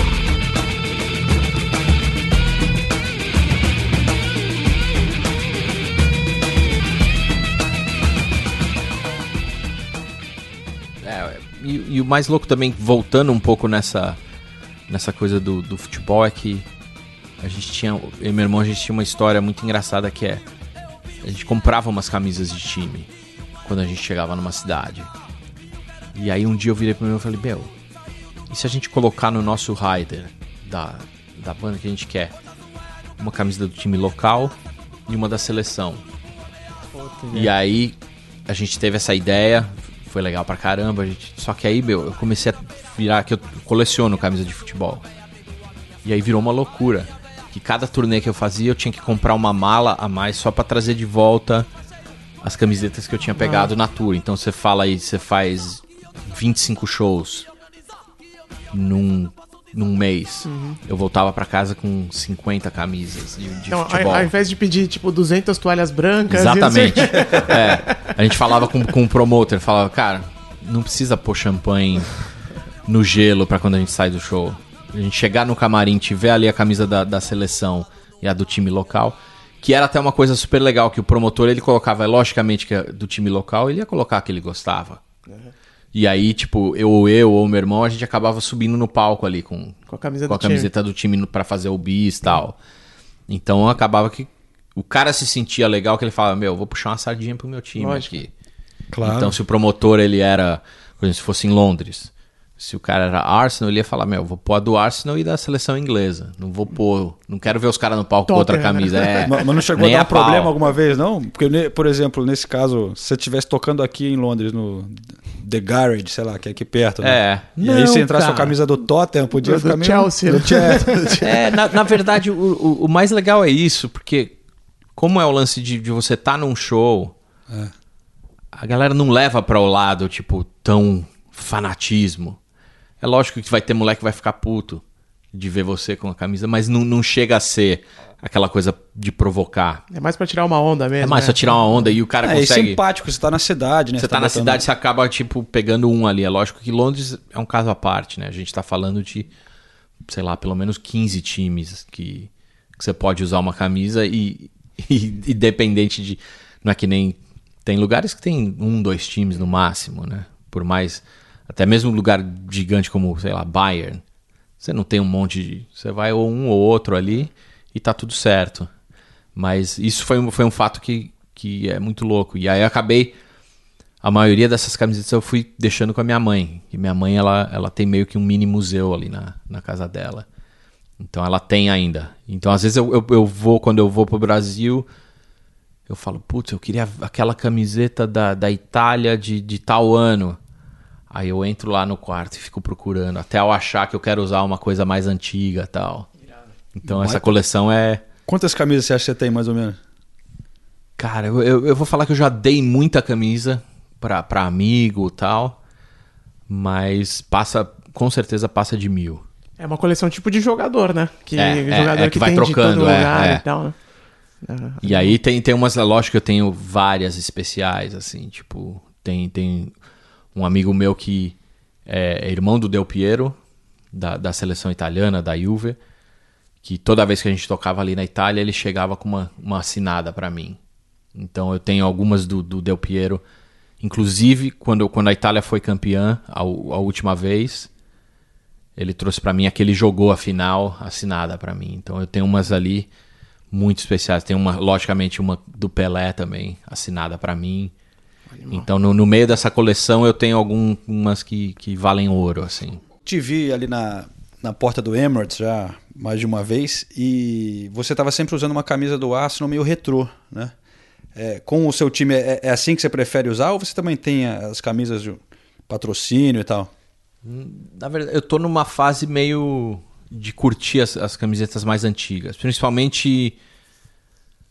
É, e, e o mais louco também, voltando um pouco nessa, nessa coisa do, do futebol, é que a gente tinha. Eu e meu irmão, a gente tinha uma história muito engraçada que é. A gente comprava umas camisas de time quando a gente chegava numa cidade. E aí um dia eu virei pro meu e falei, meu, e se a gente colocar no nosso rider da, da banda que a gente quer uma camisa do time local e uma da seleção? E aí a gente teve essa ideia, foi legal pra caramba. A gente... Só que aí, meu, eu comecei a virar que eu coleciono camisa de futebol. E aí virou uma loucura. Que cada turnê que eu fazia eu tinha que comprar uma mala a mais só pra trazer de volta as camisetas que eu tinha pegado na tour. Então você fala aí, você faz 25 shows num, num mês. Eu voltava pra casa com 50 camisas de, de Então, ao, futebol. ao invés de pedir, tipo, 200 toalhas brancas... Exatamente. *laughs* É, a gente falava com, com o promoter, falava, cara, não precisa pôr champanhe no gelo pra quando a gente sai do show. A gente chegar no camarim, tiver ali a camisa da, da seleção e a do time local, que era até uma coisa super legal, que o promotor ele colocava, logicamente que é do time local, ele ia colocar a que ele gostava. E aí, tipo, eu ou eu ou meu irmão, a gente acabava subindo no palco ali com, Com a camisa com do a camiseta do time no- pra fazer o bis e tal. Então acabava que o cara se sentia legal, que ele falava, meu, vou puxar uma sardinha pro meu time Lógico. aqui. Claro. Então se o promotor ele era, por exemplo, se fosse em Londres, se o cara era Arsenal, ele ia falar, meu, vou pôr a do Arsenal e da seleção inglesa. Não vou pôr, não quero ver os caras no palco com outra né? camisa. *laughs* É, Mas mas não chegou a dar pau. problema alguma vez, não? Porque, por exemplo, nesse caso, se você estivesse tocando aqui em Londres, no The Garage, sei lá, que é aqui perto, né? É. E aí Não, você entrasse com a cara. camisa do Tottenham, podia Do- ficar do meio... Chelsea. Do Chelsea. *laughs* É, na, na verdade, o, o, o mais legal é isso, porque como é o lance de, de você estar num show, É. a galera não leva para o lado, tipo, tão fanatismo. É lógico que vai ter moleque que vai ficar puto de ver você com a camisa, mas não, não chega a ser aquela coisa de provocar. É mais pra tirar uma onda mesmo, É mais né? só tirar uma onda e o cara É, e consegue... simpático, você tá na cidade, né? Você tá na botando- cidade, você acaba, tipo, pegando um ali. É lógico que Londres é um caso à parte, né? A gente tá falando de, sei lá, pelo menos 15 times que, que você pode usar uma camisa e, *laughs* e, independente de... Não é que nem... Tem lugares que tem um, dois times no máximo, né? Por mais... Até mesmo lugar gigante como, sei lá, Bayern. Você não tem um monte de... Você vai ou um ou outro ali e tá tudo certo. Mas isso foi um, foi um fato que, que é muito louco. E aí eu acabei a maioria dessas camisetas eu fui deixando com a minha mãe. E minha mãe, ela, ela tem meio que um mini museu ali na, na casa dela. Então ela tem ainda. Então às vezes eu, eu, eu vou, quando eu vou pro Brasil, eu falo, putz, eu queria aquela camiseta da, da Itália de, de tal ano. Aí eu entro lá no quarto e fico procurando, até eu achar que eu quero usar uma coisa mais antiga tal. Então essa coleção é. Quantas camisas você acha que você tem, mais ou menos? Cara, eu, eu, eu vou falar que eu já dei muita camisa pra, pra amigo tal. Mas passa, com certeza passa de mil. É uma coleção tipo de jogador, né? Que É, é, jogador é, que, que vai tem trocando, de todo é, lugar é. e tal, né? E aí tem, tem umas, lógico que eu tenho várias especiais, assim, tipo, tem, tem um amigo meu que é irmão do Del Piero, da, da seleção italiana, da Juve, que toda vez que a gente tocava ali na Itália, ele chegava com uma, uma assinada pra mim. Então eu tenho algumas do, do Del Piero, inclusive quando, quando a Itália foi campeã a, a última vez, ele trouxe pra mim aquele jogou a final assinada pra mim. Então eu tenho umas ali muito especiais. Tem uma, logicamente, uma do Pelé também assinada pra mim. Então no, no meio dessa coleção eu tenho algumas que, que valem ouro, assim. Te vi ali na, na porta do Emirates já mais de uma vez e você estava sempre usando uma camisa do Arsenal meio retrô, né? É, com o seu time, é, é assim que você prefere usar ou você também tem as camisas de patrocínio e tal? Na verdade, eu tô numa fase meio de curtir as, as camisetas mais antigas. Principalmente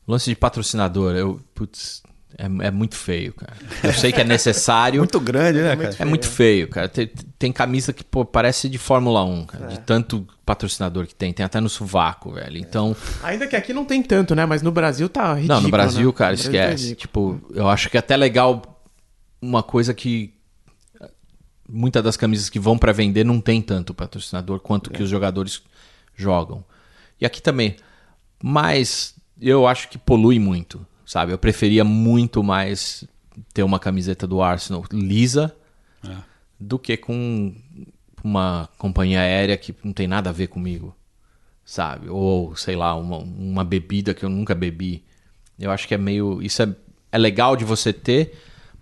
lance de patrocinador. Eu, putz, é, é muito feio, cara. Eu sei que é necessário. *laughs* Muito grande, né, cara? É muito feio, cara. Tem, tem camisa que pô, parece de Fórmula 1, cara. De tanto patrocinador que tem. Tem até no sovaco, velho. Então. Ainda que aqui não tem tanto, né? Mas no Brasil tá ridículo, Não, no Brasil, né? cara, No Brasil tá esquece. Tipo, eu acho que é até legal uma coisa que muitas das camisas que vão pra vender não tem tanto patrocinador quanto É. que os jogadores jogam. E aqui também. Mas eu acho que polui muito, sabe? Eu preferia muito mais ter uma camiseta do Arsenal lisa É. do que com uma companhia aérea que não tem nada a ver comigo, sabe? Ou, sei lá, uma, uma bebida que eu nunca bebi. Eu acho que é meio. Isso é, é legal de você ter,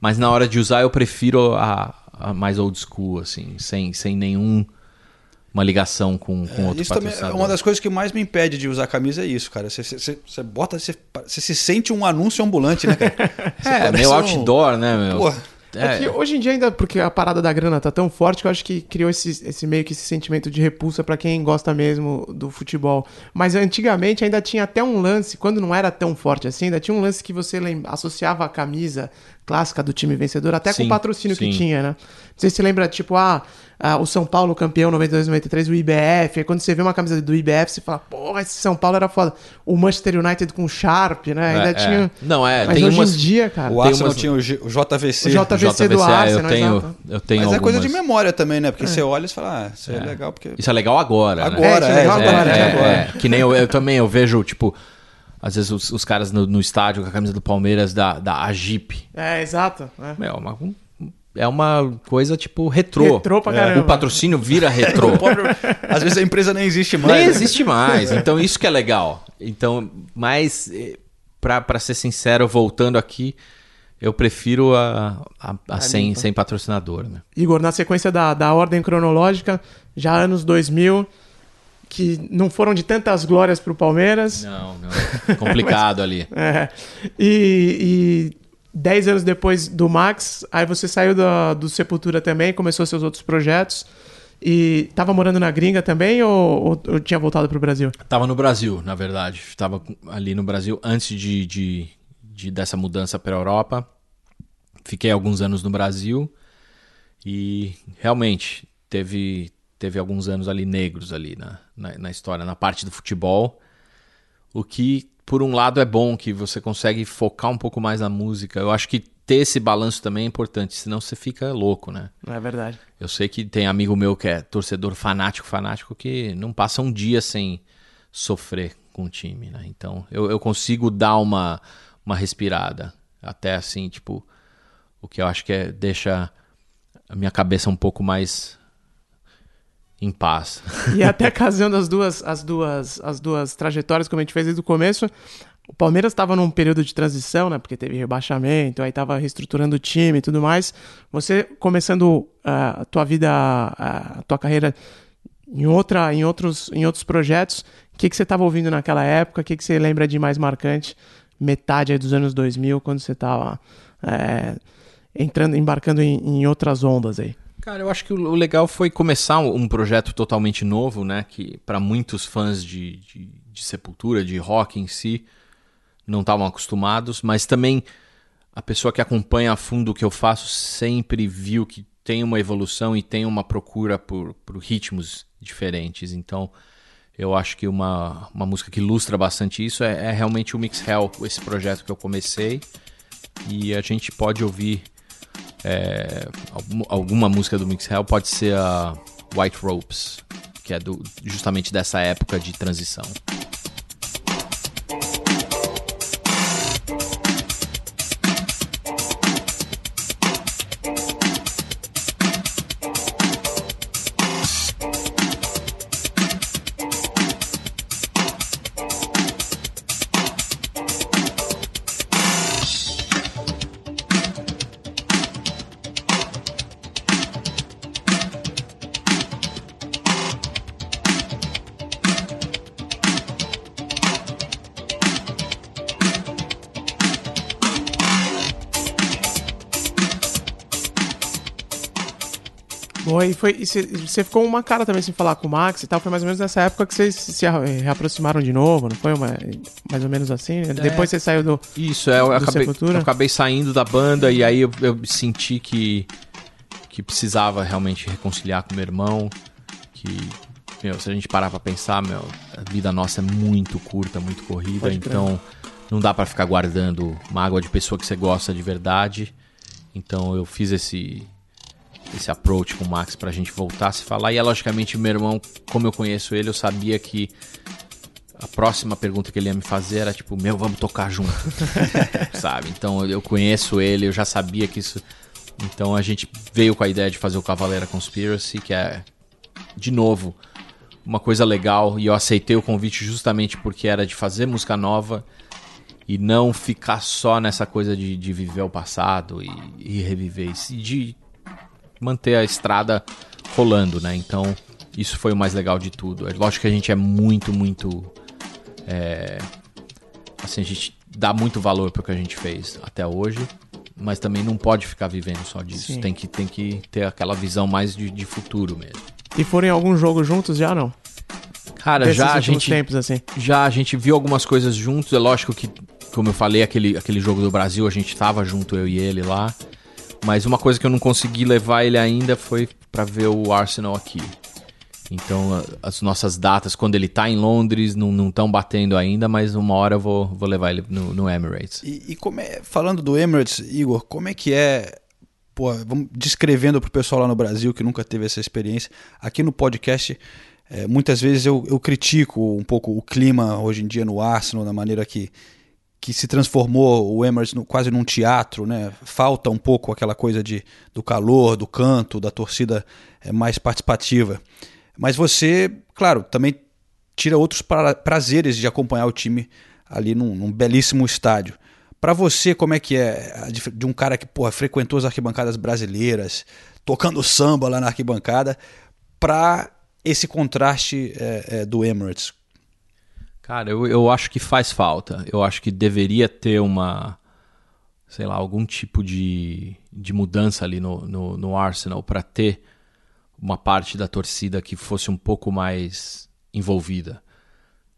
mas na hora de usar eu prefiro a, a mais old school, assim, sem, sem nenhum. Uma ligação com, com outro Isso também é patrocinador. uma das coisas que mais me impede de usar camisa é isso, cara. Você, você, você bota, você, você se sente um anúncio ambulante, né, cara? *laughs* É, meio um- outdoor, né, meu? Porra. É que hoje em dia ainda, porque a parada da grana tá tão forte que eu acho que criou esse, esse meio que esse sentimento de repulsa pra quem gosta mesmo do futebol. Mas antigamente ainda tinha até um lance, quando não era tão forte assim, ainda tinha um lance que você associava a camisa clássica do time vencedor até com Sim, o patrocínio que sim. tinha, né? Sei se você lembra, tipo, ah, ah, o São Paulo campeão 92, 93, o IBF. Aí quando você vê uma camisa do IBF, você fala, porra, esse São Paulo era foda. O Manchester United com Sharp, né? Ainda É, é. tinha. Não, é, Mas tem hoje umas- em dia, cara. O Arsenal umas- tinha o, G- o JVC. O J- VC do JVC, Arsenal, eu tenho, exato. eu tenho Mas é coisa de algumas. memória também, né? Porque você olha e você fala, ah, isso é, legal porque... Isso é legal agora, né? Agora, É, é, legal é, agora, é, né? É, agora. é. Que nem eu, eu também, eu vejo, tipo, às vezes os, os caras no, no estádio com a camisa do Palmeiras da, da Agip. É, exato. É. Meu, uma, um- é uma coisa tipo retrô. Retrô pra É. caramba. O patrocínio vira retrô. *laughs* Às vezes a empresa nem existe mais. Nem né? existe mais. Então isso que é legal. Então, mas eh, pra, pra ser sincero, voltando aqui, eu prefiro a, a, a sem, limpa. sem patrocinador, né? Igor, na sequência da, da ordem cronológica, já anos 2000, que não foram de tantas glórias pro Palmeiras. Não, não. Complicado *laughs* ali. É. E, e 10 anos depois do Max, aí você saiu da, do Sepultura também, começou seus outros projetos. E tava morando na gringa também ou, ou, ou tinha voltado pro Brasil? Tava no Brasil, na verdade. Tava ali no Brasil antes de, de, de dessa mudança para Europa. Fiquei alguns anos no Brasil e realmente teve, teve alguns anos ali negros ali na, na, na história, na parte do futebol. O que, por um lado, é bom que você consegue focar um pouco mais na música. Eu acho que ter esse balanço também é importante, senão você fica louco, né? Não é verdade. Eu sei que tem amigo meu que é torcedor fanático, fanático, que não passa um dia sem sofrer com o time, né? Então eu, eu consigo dar uma, uma respirada. Até assim, tipo, o que eu acho que é, deixa a minha cabeça um pouco mais em paz. E até casando as duas, as duas, as duas trajetórias, como a gente fez desde o começo, o Palmeiras estava num período de transição, né? Porque teve rebaixamento, aí estava reestruturando o time e tudo mais. Você começando ah, a tua vida, a a tua carreira em, outra, em, outros, em outros projetos, o que, que você estava ouvindo naquela época? O que, que você lembra de mais marcante metade dos anos 2000, quando você tava é, entrando, embarcando em, em outras ondas aí? Cara, eu acho que o legal foi começar um projeto totalmente novo, né? Que para muitos fãs de, de, de, Sepultura, de rock em si, não estavam acostumados, mas também a pessoa que acompanha a fundo o que eu faço sempre viu que tem uma evolução e tem uma procura por, por ritmos diferentes. Então, eu acho que uma, uma música que ilustra bastante isso é, é realmente o Mix Hell, esse projeto que eu comecei. E a gente pode ouvir é, alguma música do Mix Hell, pode ser a White Ropes, que é do, justamente dessa época de transição. Foi, e você ficou uma cara também sem falar com o Max e tal. Foi mais ou menos nessa época que vocês se reaproximaram de novo, não foi? Uma, mais ou menos assim? É. Depois você saiu do. Isso, é, eu, do acabei, eu acabei saindo da banda e aí eu, eu senti que, que precisava realmente reconciliar com meu irmão. Que, meu, se a gente parar pra pensar, meu, a vida nossa é muito curta, muito corrida, Pode então crer. não dá para ficar guardando mágoa de pessoa que você gosta de verdade. Então eu fiz esse esse approach com o Max pra gente voltar a se falar. E é logicamente meu irmão, como eu conheço ele, eu sabia que a próxima pergunta que ele ia me fazer era tipo, meu, vamos tocar junto. *laughs* Sabe? Então eu conheço ele, eu já sabia que isso. Então a gente veio com a ideia de fazer o Cavaleira Conspiracy, que é, de novo, uma coisa legal. E eu aceitei o convite justamente porque era de fazer música nova e não ficar só nessa coisa de, de viver o passado e, e reviver. E de manter a estrada rolando, né? Então, isso foi o mais legal de tudo. É lógico que a gente é muito, muito. É, assim, a gente dá muito valor para o que a gente fez até hoje, mas também não pode ficar vivendo só disso. Tem que, tem que ter aquela visão mais de, de futuro mesmo. E foram em algum jogo juntos já não? Cara, Desses já a gente tempos, assim. já a gente viu algumas coisas juntos. É lógico que, como eu falei, aquele, aquele jogo do Brasil a gente tava junto eu e ele lá. Mas uma coisa que eu não consegui levar ele ainda foi para ver o Arsenal aqui. Então, as nossas datas, quando ele tá em Londres, não estão batendo ainda, mas uma hora eu vou, vou levar ele no, no Emirates. E, e é, falando do Emirates, Igor, como é que é. Pô, vamos descrevendo pro pessoal lá no Brasil que nunca teve essa experiência. Aqui no podcast, é, muitas vezes eu, eu critico um pouco o clima hoje em dia no Arsenal, na maneira que que se transformou o Emirates no, quase num teatro, né? Falta um pouco aquela coisa de, do calor, do canto, da torcida é, mais participativa. Mas você, claro, também tira outros pra, prazeres de acompanhar o time ali num, num belíssimo estádio. Para você, como é que é de um cara que porra, frequentou as arquibancadas brasileiras, tocando samba lá na arquibancada, para esse contraste é, é, do Emirates? Cara, eu, eu acho que faz falta. Eu acho que deveria ter uma, sei lá, algum tipo de, de mudança ali no, no, no Arsenal para ter uma parte da torcida que fosse um pouco mais envolvida.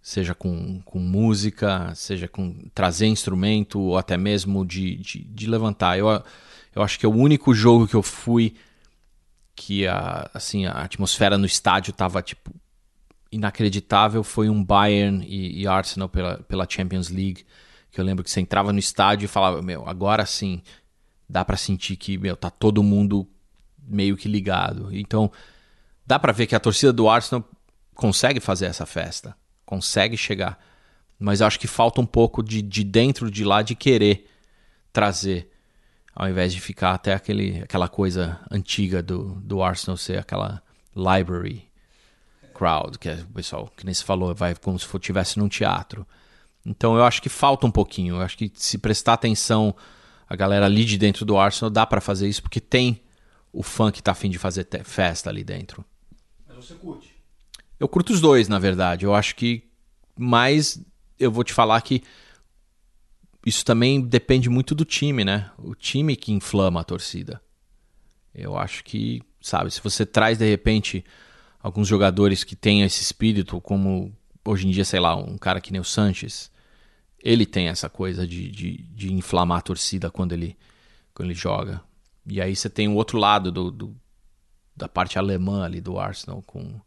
Seja com, com música, seja com trazer instrumento, ou até mesmo de, de, de levantar. Eu, eu acho que é o único jogo que eu fui que a, assim, a atmosfera no estádio tava tipo inacreditável foi um Bayern e, e, Arsenal pela, pela Champions League, que eu lembro que você entrava no estádio e falava, meu, agora sim dá para sentir que, meu, tá todo mundo meio que ligado. Então, dá para ver que a torcida do Arsenal consegue fazer essa festa, consegue chegar, mas acho que falta um pouco de, de dentro de lá de querer trazer, ao invés de ficar até aquele, aquela coisa antiga do, do Arsenal ser aquela library crowd, que é o pessoal, que nem se falou, vai como se estivesse num teatro. Então eu acho que falta um pouquinho. Eu acho que se prestar atenção a galera ali de dentro do Arsenal, dá para fazer isso, porque tem o fã que tá afim de fazer festa ali dentro. Mas você curte? Eu curto os dois, na verdade. Eu acho que mais eu vou te falar que isso também depende muito do time, né? O time que inflama a torcida. Eu acho que, sabe, se você traz de repente alguns jogadores que têm esse espírito, como hoje em dia, sei lá, um cara que nem o Sanches, ele tem essa coisa de, de, de inflamar a torcida quando ele, quando ele joga. E aí você tem o outro lado do, do da parte alemã ali do Arsenal com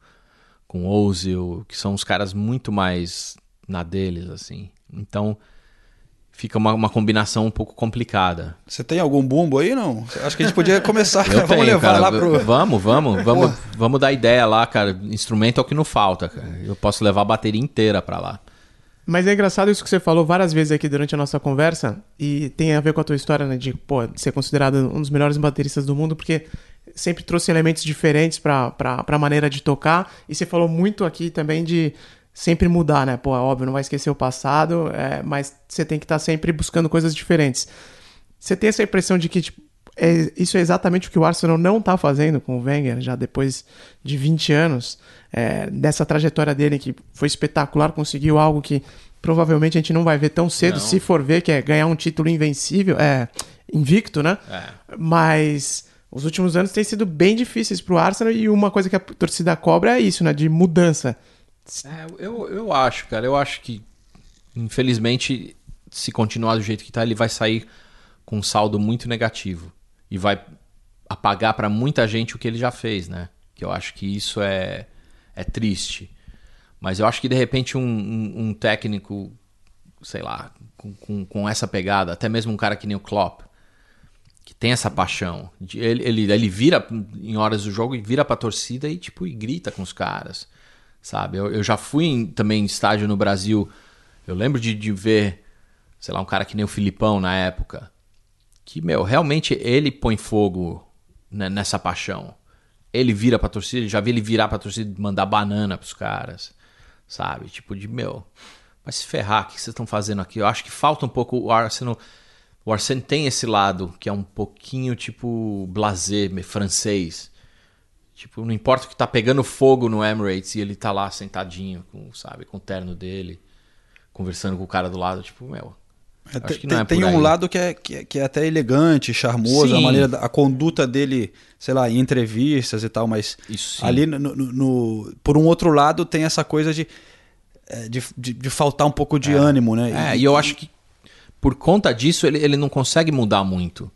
com Ozil, que são os caras muito mais na deles assim. Então fica uma, uma combinação um pouco complicada. Você tem algum bumbo aí, não? Acho que a gente podia *laughs* começar. Eu vamos tenho, levar cara. lá pro. Vamos, vamos, *laughs* vamos, vamos dar ideia lá, cara. Instrumento é o que não falta, cara. Eu posso levar a bateria inteira pra lá. Mas é engraçado isso que você falou várias vezes aqui durante a nossa conversa, e tem a ver com a tua história, né, de pô, ser considerado um dos melhores bateristas do mundo, porque sempre trouxe elementos diferentes pra, pra maneira de tocar, e você falou muito aqui também de sempre mudar, né? Pô, é óbvio, não vai esquecer o passado, é, mas você tem que estar sempre buscando coisas diferentes. Você tem essa impressão de que tipo, é, isso é exatamente o que o Arsenal não está fazendo com o Wenger, já depois de 20 anos, é, dessa trajetória dele que foi espetacular, conseguiu algo que provavelmente a gente não vai ver tão cedo, Não. se for ver, que é ganhar um título invencível, é invicto, né? Mas os últimos anos têm sido bem difíceis para o Arsenal e uma coisa que a torcida cobra é isso, né? De mudança. É, eu, eu acho, cara. Eu acho que, infelizmente, se continuar do jeito que tá, ele vai sair com um saldo muito negativo. E vai apagar pra muita gente o que ele já fez, né? Que eu acho que isso é, é triste. Mas eu acho que, de repente, um, um, um técnico, sei lá, com, com, com essa pegada, até mesmo um cara que nem o Klopp, que tem essa paixão. Ele, ele, ele vira em horas do jogo e vira pra torcida e, tipo, e grita com os caras sabe? Eu, eu já fui em- também em estádio no Brasil. Eu lembro de, de ver, sei lá, um cara que nem o Filipão na época. Que, meu, realmente ele põe fogo né, nessa paixão. Ele vira pra torcida, já vi ele virar pra torcida e mandar banana pros caras, sabe? Tipo de, meu, vai se ferrar, o que vocês estão fazendo aqui? Eu acho que falta um pouco o Arsenal. O Arsene tem esse lado que é um pouquinho tipo me- francês. Tipo, não importa que tá pegando fogo no Emirates e ele tá lá sentadinho, com, sabe, com o terno dele, conversando com o cara do lado, tipo, meu. É, acho tem é tem um lado que é, que, é, que é até elegante, charmoso, a Sim. maneira, da- a conduta dele, sei lá, em entrevistas e tal, mas Isso ali, no, no- no- por um outro lado, tem essa coisa de, é, de, de, de faltar um pouco de ânimo, né? É, e eu acho que por conta disso ele, ele não consegue mudar muito,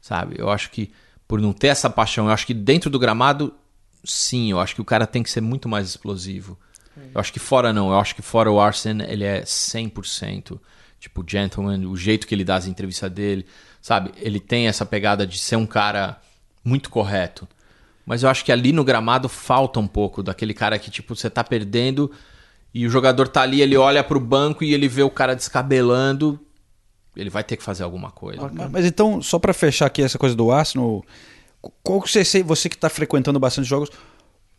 sabe? Eu acho que por não ter essa paixão, eu acho que dentro do gramado, sim, eu acho que o cara tem que ser muito mais explosivo. Eu acho que fora não, eu acho que fora o Arsene ele é 100%. Tipo, gentleman, o jeito que ele dá as entrevistas dele, sabe? Ele tem essa pegada de ser um cara muito correto. Mas eu acho que ali no gramado falta um pouco daquele cara que, tipo, você tá perdendo e o jogador tá ali, ele olha pro banco e ele vê o cara descabelando. Ele vai ter que fazer alguma coisa. Mas, mas então, só pra fechar aqui essa coisa do Arsenal, qual que você você que tá frequentando bastante jogos,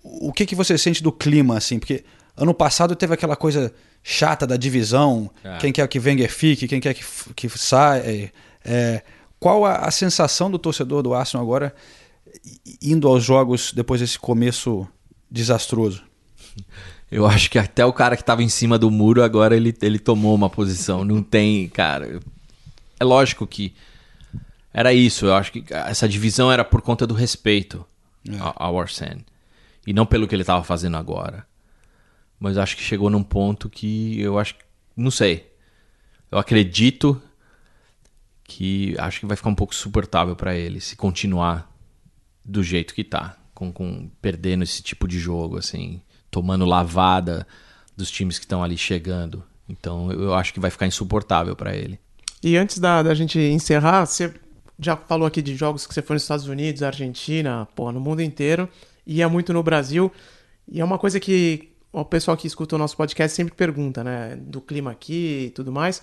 o que que você sente do clima assim? Porque ano passado teve aquela coisa chata da divisão, É. quem quer que Wenger fique, quem quer que, que saia. é, qual a, a sensação do torcedor do Arsenal agora indo aos jogos depois desse começo desastroso? *laughs* Eu acho que até o cara que tava em cima do muro agora ele, ele tomou uma posição. Não tem, cara. É lógico que era isso. Eu acho que essa divisão era por conta do respeito ao, ao Arsene. E não pelo que ele tava fazendo agora. Mas acho que chegou num ponto que eu acho. Não sei. Eu acredito que acho que vai ficar um pouco suportável pra ele se continuar do jeito que tá, com, com perdendo esse tipo de jogo, assim, tomando lavada dos times que estão ali chegando. Então eu acho que vai ficar insuportável pra ele. E antes da, da gente encerrar, você já falou aqui de jogos que você foi nos Estados Unidos, Argentina, pô, no mundo inteiro, ia muito no Brasil. E é uma coisa que o pessoal que escuta o nosso podcast sempre pergunta, né? Do clima aqui e tudo mais. O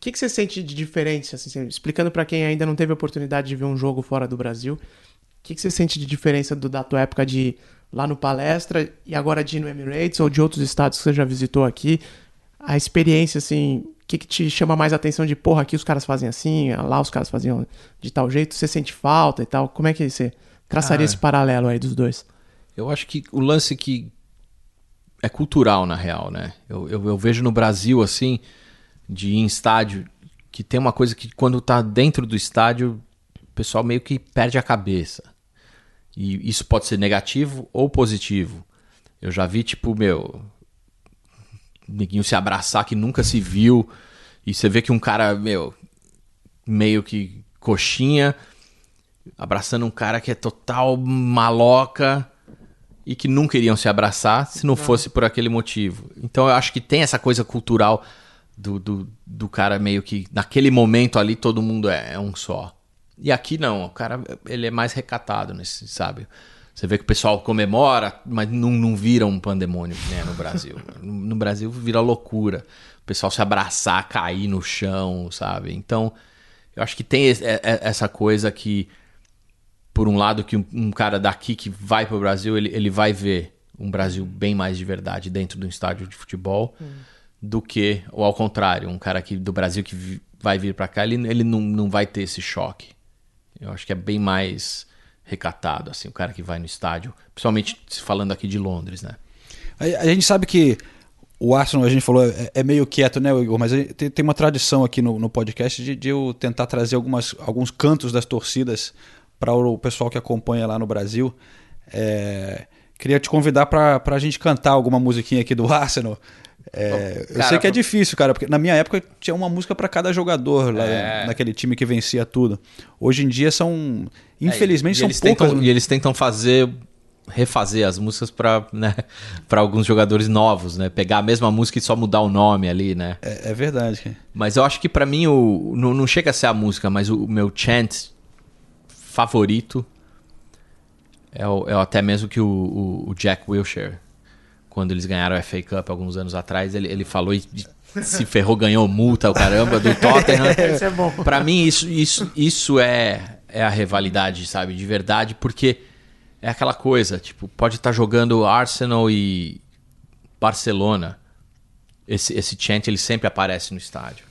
que, que você sente de diferente, assim, explicando pra quem ainda não teve a oportunidade de ver um jogo fora do Brasil? O que, que você sente de diferença do, da tua época de lá no Palestra e agora de ir no Emirates ou de outros estados que você já visitou aqui? A experiência, assim, que, que te chama mais atenção de, porra, aqui os caras fazem assim, lá os caras faziam de tal jeito, você sente falta e tal? Como é que você traçaria Ah. esse paralelo aí dos dois? Eu acho que o lance que é cultural, na real, né? Eu, eu, eu vejo no Brasil, assim, de ir em estádio que tem uma coisa que quando tá dentro do estádio, o pessoal meio que perde a cabeça. E isso pode ser negativo ou positivo. Eu já vi, tipo, meu. Neguinho se abraçar que nunca se viu. E você vê que um cara, meu, meio que coxinha, abraçando um cara que é total maloca e que nunca iriam se abraçar se não fosse por aquele motivo. Então eu acho que tem essa coisa cultural do, do, do cara meio que naquele momento ali todo mundo é, é um só. E aqui não, o cara ele é mais recatado nesse, sabe? Você vê que o pessoal comemora, mas não, não vira um pandemônio né, no Brasil. *laughs* no, no Brasil vira loucura. O pessoal se abraçar, cair no chão, sabe? Então, eu acho que tem é- é- essa coisa que, por um lado, que um, cara daqui que vai pro Brasil, ele, ele vai ver um Brasil bem mais de verdade dentro de um estádio de futebol do que, ou ao contrário, um cara aqui do Brasil que vai vir para cá, ele, ele não, não vai ter esse choque. Eu acho que é bem mais recatado, assim, o cara que vai no estádio, principalmente falando aqui de Londres, né? A, a gente sabe que o Arsenal, a gente falou, é, é meio quieto, né, Igor? Mas gente tem, tem uma tradição aqui no, no podcast de, de eu tentar trazer algumas, alguns cantos das torcidas para o pessoal que acompanha lá no Brasil. É, queria te convidar para a gente cantar alguma musiquinha aqui do *laughs* Arsenal. É, eu cara, sei que é difícil, cara, porque na minha época tinha uma música para cada jogador lá É. naquele time que vencia tudo. Hoje em dia são, infelizmente, É, são eles poucas. Tentam, e eles tentam fazer refazer as músicas para né, para alguns jogadores novos, né? Pegar a mesma música e só mudar o nome ali, né? É, é verdade. cara. Mas eu acho que pra mim o não, não chega a ser a música, mas o, meu chant favorito é, o- é até mesmo que o, o- o Jack Wilshere, quando eles ganharam a FA Cup alguns anos atrás, ele, ele falou e se ferrou, ganhou multa, o caramba, do Tottenham. *laughs* Isso é bom. Pra mim, isso, isso, isso é, é a rivalidade, sabe? De verdade, porque é aquela coisa, tipo, pode estar jogando Arsenal e Barcelona. Esse, esse chant, ele sempre aparece no estádio.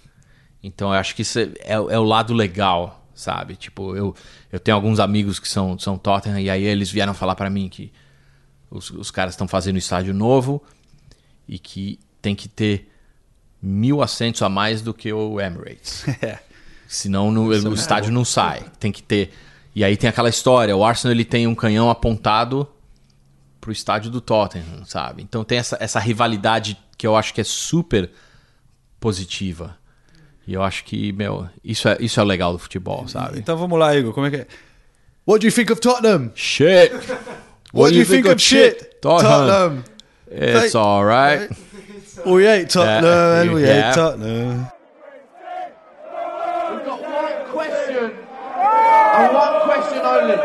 Então, eu acho que isso é, é, é o lado legal, sabe? Tipo, eu, eu tenho alguns amigos que são, são Tottenham, e aí eles vieram falar pra mim que os, os caras estão fazendo estádio novo e que tem que ter mil assentos a mais do que o Emirates. *laughs* É. Senão no- o estádio não sai. Tem que ter. E aí tem aquela história: o Arsenal ele tem um canhão apontado pro estádio do Tottenham, sabe? Então tem essa, essa rivalidade que eu acho que é super positiva. E eu acho que, meu, isso é, isso é o legal do futebol, sabe? Então vamos lá, Igor. Como é que é? What do you think of Tottenham? Shit! *laughs* What, do you think, of shit? Tottenham. It's alright. *laughs* We hate Tottenham Yeah, and we yeah. hate Tottenham. We've got one question, and one question only.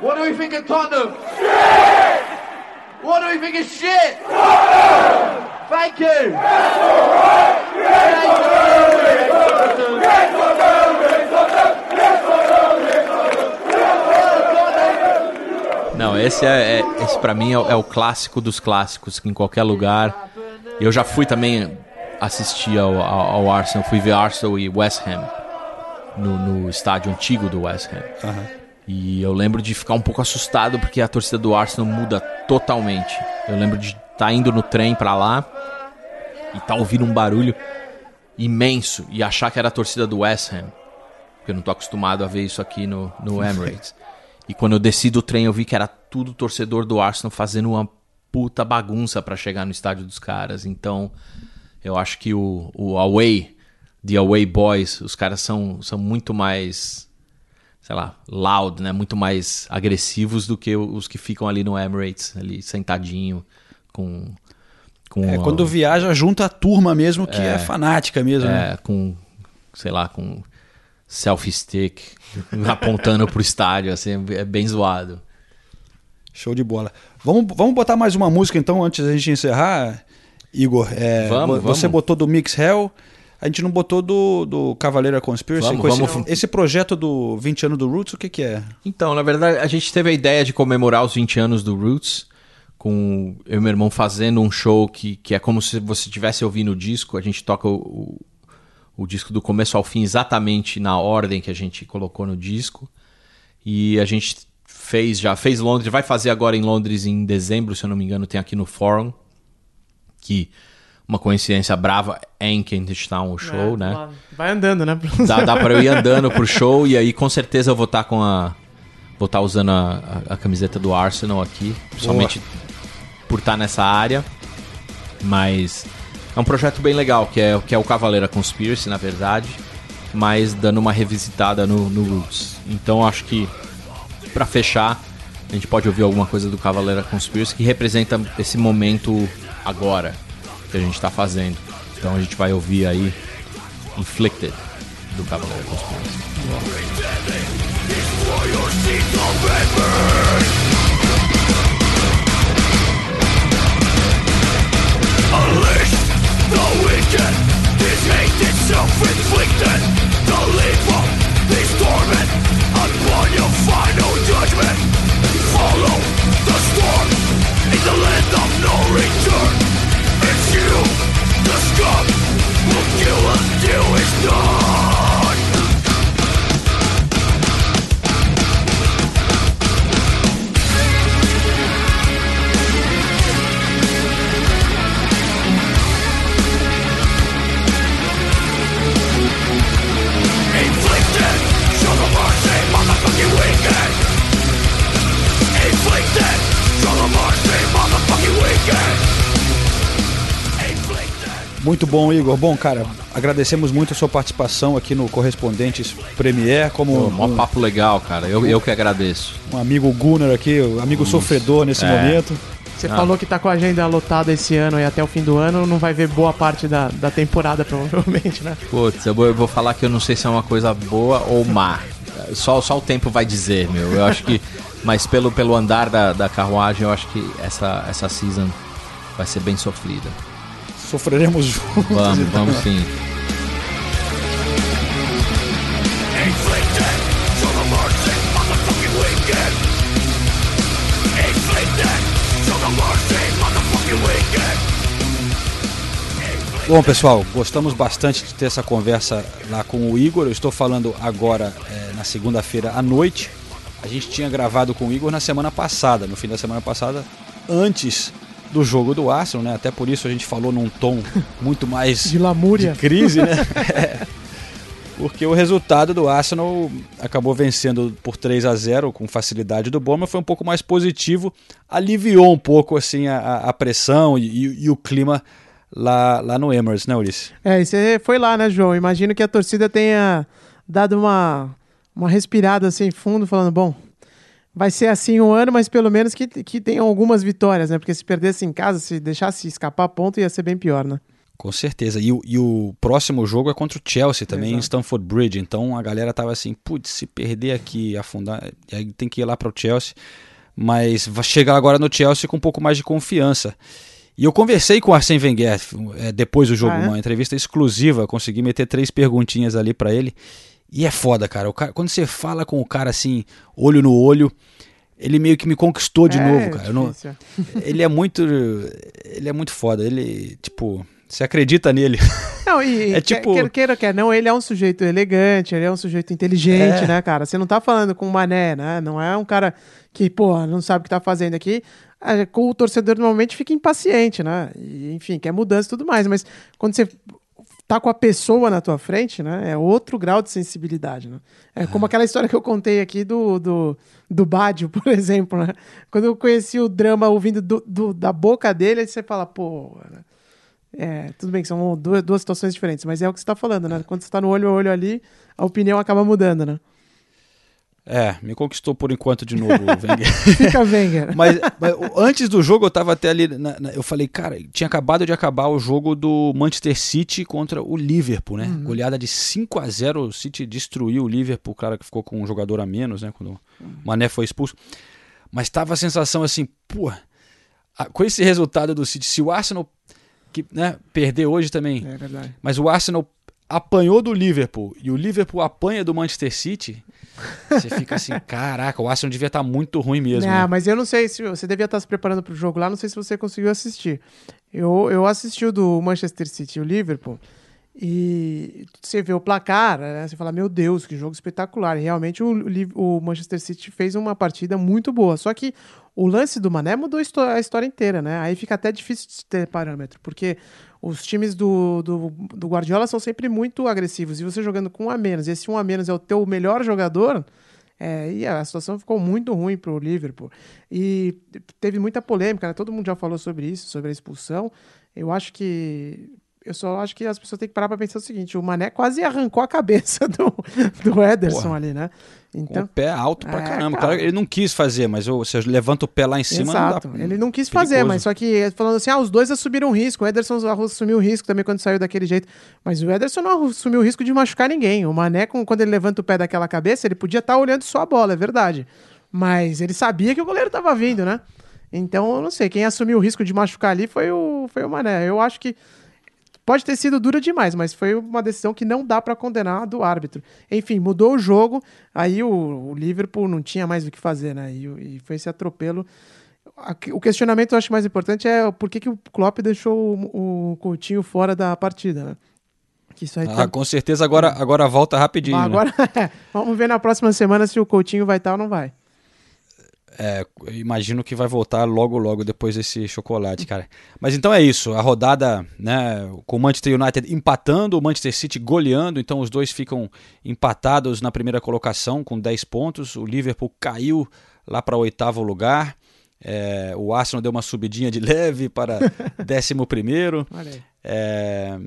What do we think of Tottenham? What do we think of shit? Tottenham. Thank you. Não, esse é, é- esse para mim é, o- é o clássico dos clássicos que em qualquer lugar. Eu já fui também assistir ao, ao, ao Arsenal, fui ver Arsenal e West Ham no, no estádio antigo do West Ham. E eu lembro de ficar um pouco assustado porque a torcida do Arsenal muda totalmente. Eu lembro de estar indo no trem pra lá e tá ouvindo um barulho imenso e achar que era a torcida do West Ham. Porque eu não tô acostumado a ver isso aqui no, no *laughs* Emirates. E quando eu desci do trem, eu vi que era tudo torcedor do Arsenal fazendo uma puta bagunça pra chegar no estádio dos caras. Então, eu acho que o, o Away, The Away Boys, os caras são, são muito mais, sei lá, loud, né? Muito mais agressivos do que os que ficam ali no Emirates, ali sentadinho, com. com É, a- quando viaja, junta a turma mesmo que é, fanática mesmo. né? é, com, sei lá, com selfie stick, *laughs* apontando pro estádio, assim, é bem zoado. Show de bola. Vamos, vamos botar mais uma música então antes da gente encerrar, Igor. É, Vamos, vo- Você vamos. botou do Mix Hell, a gente não botou do, do Cavaleira Conspiracy. Vamos, esse, vamos. esse projeto do 20 anos do Roots, o que, que é? Então, na verdade, a gente teve a ideia de comemorar os 20 anos do Roots, com eu e meu irmão fazendo um show que, que é como se você estivesse ouvindo o disco. A gente toca o, o, o disco do começo ao fim exatamente na ordem que a gente colocou no disco. E a gente fez, já fez Londres, vai fazer agora em Londres em dezembro, se eu não me engano, tem aqui no Forum, que uma coincidência brava é em Kentish Town o show, É, né? lá- Vai andando, né? Dá, dá pra eu ir andando pro show e aí com certeza eu vou estar com a. Vou estar usando a, a- a camiseta do Arsenal aqui. Somente por estar nessa área. Mas é um projeto bem legal, que é, que é o Cavaleira Conspiracy, na verdade. Mas dando uma revisitada no, no Roots. Então acho que pra fechar, a gente pode ouvir alguma coisa do Cavaleira Conspiracy que representa esse momento agora que a gente tá fazendo. Então a gente vai ouvir aí Inflicted do Cavaleiro Conspiracy. Upon your final judgment Follow the storm. In the land of no return It's you, the scum Will kill it's done. Muito bom, Igor. Bom, cara, agradecemos muito a sua participação aqui no Correspondentes Premier, como Pô, um, mó papo legal, cara. Eu, eu que agradeço. um amigo Gunnar aqui, um amigo sofredor nesse É. momento. Você falou que tá com a agenda lotada esse ano e até o fim do ano não vai ver boa parte da, da temporada, *laughs* provavelmente, né? Putz, eu vou, eu vou falar que eu não sei se é uma coisa boa ou má. Só, só o tempo vai dizer, meu. Eu acho que. Mas pelo, pelo andar da, da carruagem, eu acho que essa, essa season vai ser bem sofrida. Sofreremos juntos. Vamos, vamos sim. Bom, pessoal, gostamos bastante de ter essa conversa lá com o Igor. Eu estou falando agora é, na segunda-feira à noite. A gente tinha gravado com o Igor na semana passada, no fim da semana passada, antes do jogo do Arsenal, né? Até por isso a gente falou num tom *laughs* muito mais De lamúria. de crise, né? *laughs* É. Porque o resultado do Arsenal acabou vencendo por 3 a 0 com facilidade do Bournemouth, foi um pouco mais positivo, aliviou um pouco assim a, a- pressão e, e- e o clima lá, lá no Emirates, né, Ulisses? É, e você foi lá, né, João? Imagino que a torcida tenha dado uma, uma respirada assim fundo, falando, bom, vai ser assim um ano, mas pelo menos que, que tenham algumas vitórias, né? Porque se perdesse em casa, se deixasse escapar ponto, ia ser bem pior, né? Com certeza. E, o- e o próximo jogo é contra o Chelsea também, em Exato. Stamford Bridge. Então a galera tava assim, putz, se perder aqui e afundar, aí tem que ir lá para o Chelsea. Mas vai chegar agora no Chelsea com um pouco mais de confiança. E eu conversei com o Arsene Wenger é, depois do jogo, Ah, é? uma entrevista exclusiva, consegui meter três perguntinhas ali para ele. E é foda, cara. Cara. Quando você fala com o cara assim, olho no olho, ele meio que me conquistou de É, novo, cara. Não- *laughs* ele é muito. Ele é muito foda. Ele, tipo, você acredita nele. *laughs* Não, e É é tipo- queira, queira, quer não, ele é um sujeito elegante, ele é um sujeito inteligente, É. né, cara? Você não tá falando com um mané, né? Não é um cara que, pô, não sabe o que tá fazendo aqui. Ah, Com o torcedor normalmente fica impaciente, né? E, enfim, quer mudança e tudo mais. Mas quando você tá com a pessoa na tua frente, né? É outro grau de sensibilidade, né? É como aquela história que eu contei aqui do, do, do Badio, *laughs* por exemplo, né? Quando eu conheci o drama ouvindo do, do- da boca dele, aí você fala, pô... né? É, tudo bem que são duas, duas situações diferentes, mas é o que você tá falando, né? Quando você tá no olho a olho ali, a opinião acaba mudando, né? É, me conquistou por enquanto de novo o *laughs* Wenger. Fica Wenger. mas, mas antes do jogo eu tava até ali. na- na- eu falei, cara, tinha acabado de acabar o jogo do Manchester City contra o Liverpool, né? Goleada de 5 a 0 O City destruiu o Liverpool, o cara que ficou com um jogador a menos, né? Quando o Mané foi expulso. Mas tava a sensação assim, pô, com esse resultado do City, se o Arsenal que, né, perder hoje também, É verdade. mas o Arsenal apanhou do Liverpool e o Liverpool apanha do Manchester City, você fica assim, *laughs* caraca, o Arsenal devia estar muito ruim mesmo. Não, né? mas eu não sei se você devia estar se preparando pro jogo lá, não sei se você conseguiu assistir. Eu, eu assisti o do Manchester City e o Liverpool. E você vê o placar, né? Você fala, meu Deus, que jogo espetacular. E realmente o, o Manchester City fez uma partida muito boa. Só que o lance do Mané mudou a histó- a história inteira, né? Aí fica até difícil de ter parâmetro, porque os times do, do, do Guardiola são sempre muito agressivos. E você jogando com um a menos, e esse um a menos é o teu melhor jogador, é, e a situação ficou muito ruim pro Liverpool. E teve muita polêmica, né? Todo mundo já falou sobre isso, sobre a expulsão. Eu acho que. Eu só acho que as pessoas têm que parar pra pensar o seguinte: o Mané quase arrancou a cabeça *laughs* do, do Ederson Porra. ali, né? Com o Então. pé alto pra É, caramba. Cara. ele não quis fazer, mas eu- você levanta o pé lá em cima. Exato. Não dá, ele não quis perigoso. fazer, mas só que falando assim, ah, os dois assumiram risco. O Ederson assumiu o risco também quando saiu daquele jeito. Mas o Ederson não assumiu o risco de machucar ninguém. O Mané, quando ele levanta o pé daquela cabeça, ele podia estar olhando só a bola, é verdade. Mas ele sabia que o goleiro tava vindo, né? Então, eu não sei. Quem assumiu o risco de machucar ali foi o, foi o Mané. Eu acho que pode ter sido dura demais, mas foi uma decisão que não dá pra condenar do árbitro. Enfim, mudou o jogo, aí o, o Liverpool não tinha mais o que fazer, né? E, e foi esse atropelo. O questionamento eu acho mais importante é por que, que o Klopp deixou o, o Coutinho fora da partida, né? Ah, tá- com certeza agora, agora volta rapidinho. Mas né? agora, *laughs* vamos ver na próxima semana se o Coutinho vai estar ou não vai. É, imagino que vai voltar logo, logo depois desse chocolate, cara. Mas então é isso. A rodada, né, com o Manchester United empatando, o Manchester City goleando, então os dois ficam empatados na primeira colocação com 10 pontos. O Liverpool caiu lá para o oitavo lugar. É, o Arsenal deu uma subidinha de *laughs* leve para décimo primeiro. É,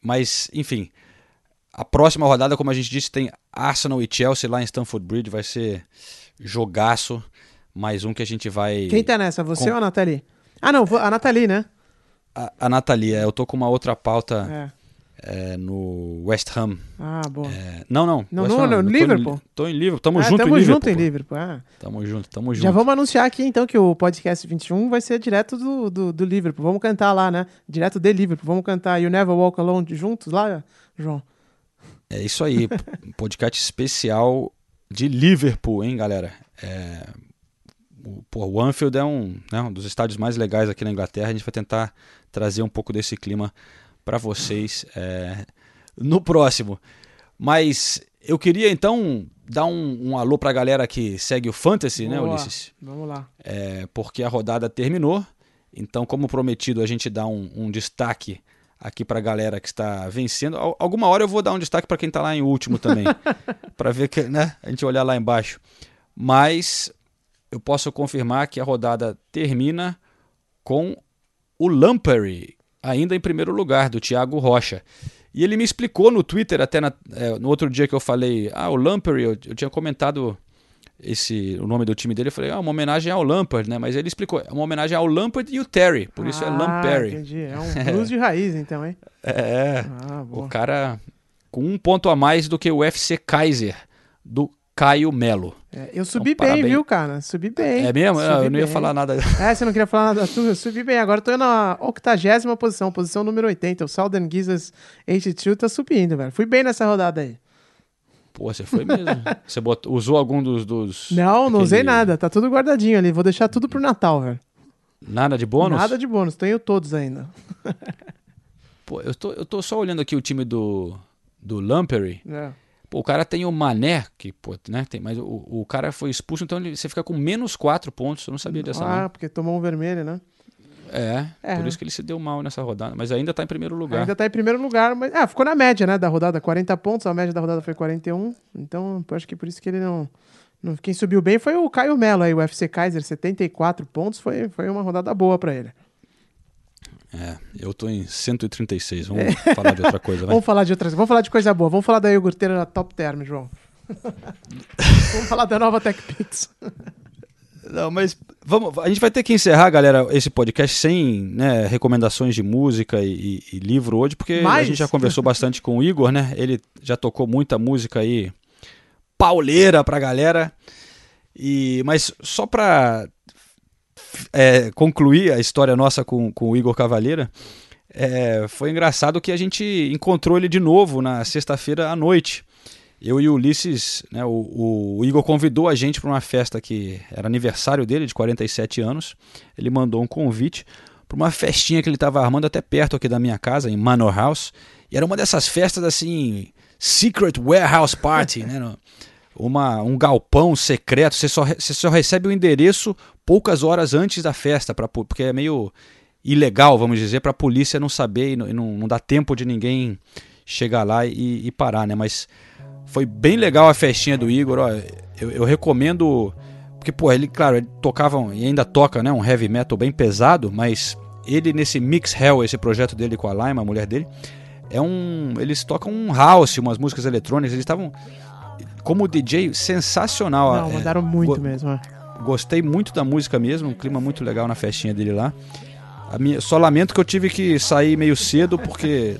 mas, enfim, a próxima rodada, como a gente disse, tem Arsenal e Chelsea lá em Stamford Bridge. Vai ser jogaço. Mais um que a gente vai. Quem tá nessa? Você Com- ou a Nathalie? Ah, não, a Nathalie, né? A, a Nathalie, é, eu tô com uma outra pauta É. é, no West Ham. Ah, boa. É, não, não. Não, West não, Ham, não, eu tô em- Liverpool? Tô em Liverpool. Tamo ah, junto tamo em Liverpool. junto em. Liverpool. Ah. Tamo junto, tamo junto. Já vamos anunciar aqui então que o podcast 21 vai ser direto do, do, do Liverpool. Vamos cantar lá, né? Direto de Liverpool. Vamos cantar You Never Walk Alone juntos lá, João? É isso aí. *laughs* podcast especial de Liverpool, hein, galera? É, o, pô, o Anfield é um, né, um dos estádios mais legais aqui na Inglaterra. A gente vai tentar trazer um pouco desse clima para vocês é, no próximo. Mas eu queria então dar um, um alô pra galera que segue o Fantasy, né, Boa. Ulisses? Vamos lá. É, porque a rodada terminou. Então, como prometido, a gente dá um, um destaque aqui para a galera que está vencendo. Al- Alguma hora eu vou dar um destaque para quem está lá em último também, *laughs* para ver que, né, a gente olhar lá embaixo. Mas eu posso confirmar que a rodada termina com o Lampery ainda em primeiro lugar do Thiago Rocha. E ele me explicou no Twitter até na- é, no outro dia que eu falei, ah, o Lampery, eu, eu tinha comentado esse o nome do time dele, eu falei, ah, uma homenagem ao Lampard, né? Mas ele explicou, é uma homenagem ao Lampard e o Terry, por isso é Ah, Lamperry. Entendi. É um blues de raiz, então, hein? *laughs* É, Ah, o cara com um ponto a mais do que o FC Kaiser do Caio Melo. É, eu subi Então, bem, parabéns. viu, cara? Subi bem. É mesmo? Subi eu não ia bem. falar nada. É, você não queria falar nada. Eu subi bem. Agora eu tô na octagésima posição, posição número 80. O Southern Gizzas 82 tá subindo, velho. Fui bem nessa rodada aí. Pô, você foi mesmo. *laughs* Você botou- usou algum dos. dos Não, não usei nada. Tá tudo guardadinho ali. Vou deixar tudo pro Natal, velho. Nada de bônus? Nada de bônus. Tenho todos ainda. Pô, eu tô, eu tô só olhando aqui o time do, do Lampery. É. Pô, o cara tem o Mané, que, pô, né, tem, mas o, o cara foi expulso, então ele- você fica com menos 4 pontos. Eu não sabia dessa, Ah, não. porque tomou um vermelho, né? É, É. por isso que ele se deu mal nessa rodada. Mas ainda tá em primeiro lugar. Ainda tá em primeiro lugar, mas. Ah, ficou na média, né? Da rodada, 40 pontos. A média da rodada foi 41. Então, eu acho que por isso que ele não. não- Quem subiu bem foi o Caio Melo aí, o FC Kaiser, 74 pontos. Foi, foi uma rodada boa pra ele. É, eu tô em 136. *laughs* Vamos falar de outra coisa. Vamos falar de outras. Vamos falar de coisa boa. Vamos falar da iogurteira da Top Term, João. *laughs* Vamos falar da nova TechPix. Não, mas vamos, a gente vai ter que encerrar, galera, esse podcast sem né, recomendações de música e, e- e livro hoje, porque a Mas- gente já conversou bastante com o Igor, né? Ele já tocou muita música aí pauleira pra galera. E, mas só pra é, concluir a história nossa com, com o Igor Cavalheira, é, foi engraçado que a gente encontrou ele de novo na sexta-feira à noite. Eu e o Ulisses, né, o, o Igor convidou a gente para uma festa que era aniversário dele, de 47 anos. Ele mandou um convite para uma festinha que ele estava armando até perto aqui da minha casa, em Manor House. E era uma dessas festas assim, Secret Warehouse Party, *laughs* né? Uma, um galpão secreto. Você só, você só recebe o endereço poucas horas antes da festa, pra, porque é meio ilegal, vamos dizer, para a polícia não saber e não, não, dá tempo de ninguém chegar lá e, e, parar, né? Mas foi bem legal a festinha do Igor, ó, eu, eu recomendo porque, pô, ele, claro, ele tocava e ainda toca, né? Um heavy metal bem pesado, mas ele nesse Mix Hell, esse projeto dele com a Lime, a mulher dele, é um. Eles tocam um house, umas músicas eletrônicas, eles estavam. Como DJ, sensacional. Não, mandaram é, muito go mesmo. É. Gostei muito da música mesmo, um clima muito legal na festinha dele lá. Minha, só lamento que eu tive que sair meio cedo porque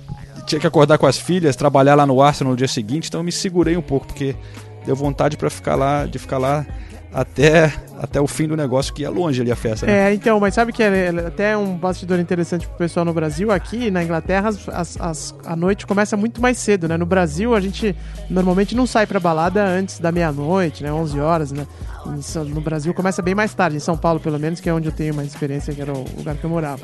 tinha que acordar com as filhas, trabalhar lá no Arsenal no dia seguinte, então eu me segurei um pouco porque deu vontade para ficar lá, de ficar lá até, até o fim do negócio, que é longe ali a festa. Né? É, então, mas sabe que é, é até um bastidor interessante pro pessoal no Brasil. Aqui na Inglaterra, as, as, a noite começa muito mais cedo, né? No Brasil, a gente normalmente não sai pra balada antes da meia-noite, né? 11 horas, né? No Brasil começa bem mais tarde, em São Paulo pelo menos, que é onde eu tenho mais experiência, que era o lugar que eu morava.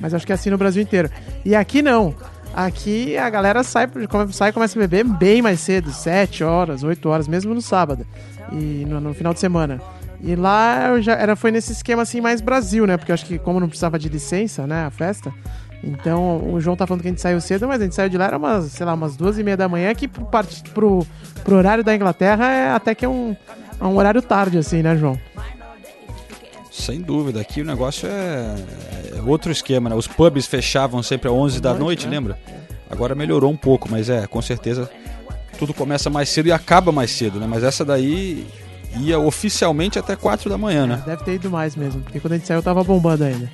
Mas acho que é assim no Brasil inteiro. E aqui não. Aqui a galera sai, sai começa a beber bem mais cedo, 7 horas, 8 horas, mesmo no sábado e no, no, final de semana. E lá já era, foi nesse esquema assim mais Brasil, né? Porque eu acho que como não precisava de licença, né, a festa. Então o João tá falando que a gente saiu cedo, mas a gente saiu de lá era umas, sei lá, umas duas e meia da manhã, que pro, pro, pro horário da Inglaterra é até que é um, é um horário tarde, assim, né, João? Sem dúvida, aqui o negócio é, é outro esquema, né? Os pubs fechavam sempre às 11 da noite, noite né? lembra? Agora melhorou um pouco, mas é, com certeza tudo começa mais cedo e acaba mais cedo, né? Mas essa daí ia oficialmente até 4 da manhã, né? Deve ter ido mais mesmo, porque quando a gente saiu tava bombando ainda.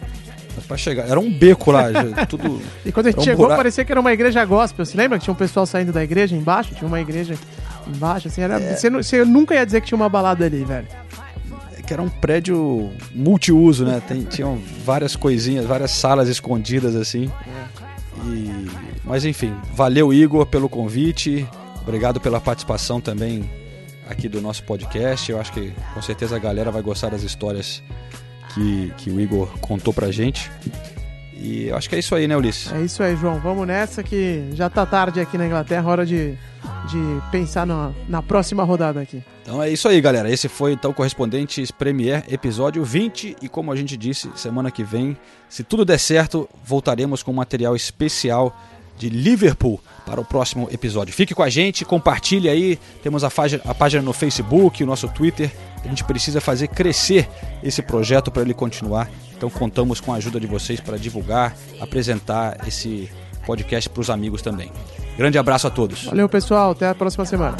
Pra chegar, era um beco lá, *laughs* tudo. e quando a gente um chegou, parecia que era uma igreja gospel. Você lembra que tinha um pessoal saindo da igreja embaixo? Tinha uma igreja embaixo, assim, era. É. Você, você nunca ia dizer que tinha uma balada ali, velho é que era um prédio multiuso, né? Tem, tinham várias coisinhas, várias salas escondidas assim. E... Mas enfim, valeu Igor pelo convite. Obrigado pela participação também aqui do nosso podcast. Eu acho que com certeza a galera vai gostar das histórias que, que o Igor contou pra gente. E eu acho que é isso aí, né, Ulisses? É isso aí, João. Vamos nessa que já tá tarde aqui na Inglaterra, hora de, de pensar na, na próxima rodada aqui. Então é isso aí, galera. Esse foi então o Correspondentes Premier, episódio 20. E como a gente disse, semana que vem, se tudo der certo, voltaremos com um material especial de Liverpool para o próximo episódio. Fique com a gente, compartilhe aí. Temos a, a página no Facebook, o nosso Twitter. A gente precisa fazer crescer esse projeto para ele continuar. Então contamos com a ajuda de vocês para divulgar, apresentar esse podcast para os amigos também. Grande abraço a todos. Valeu, pessoal. Até a próxima semana.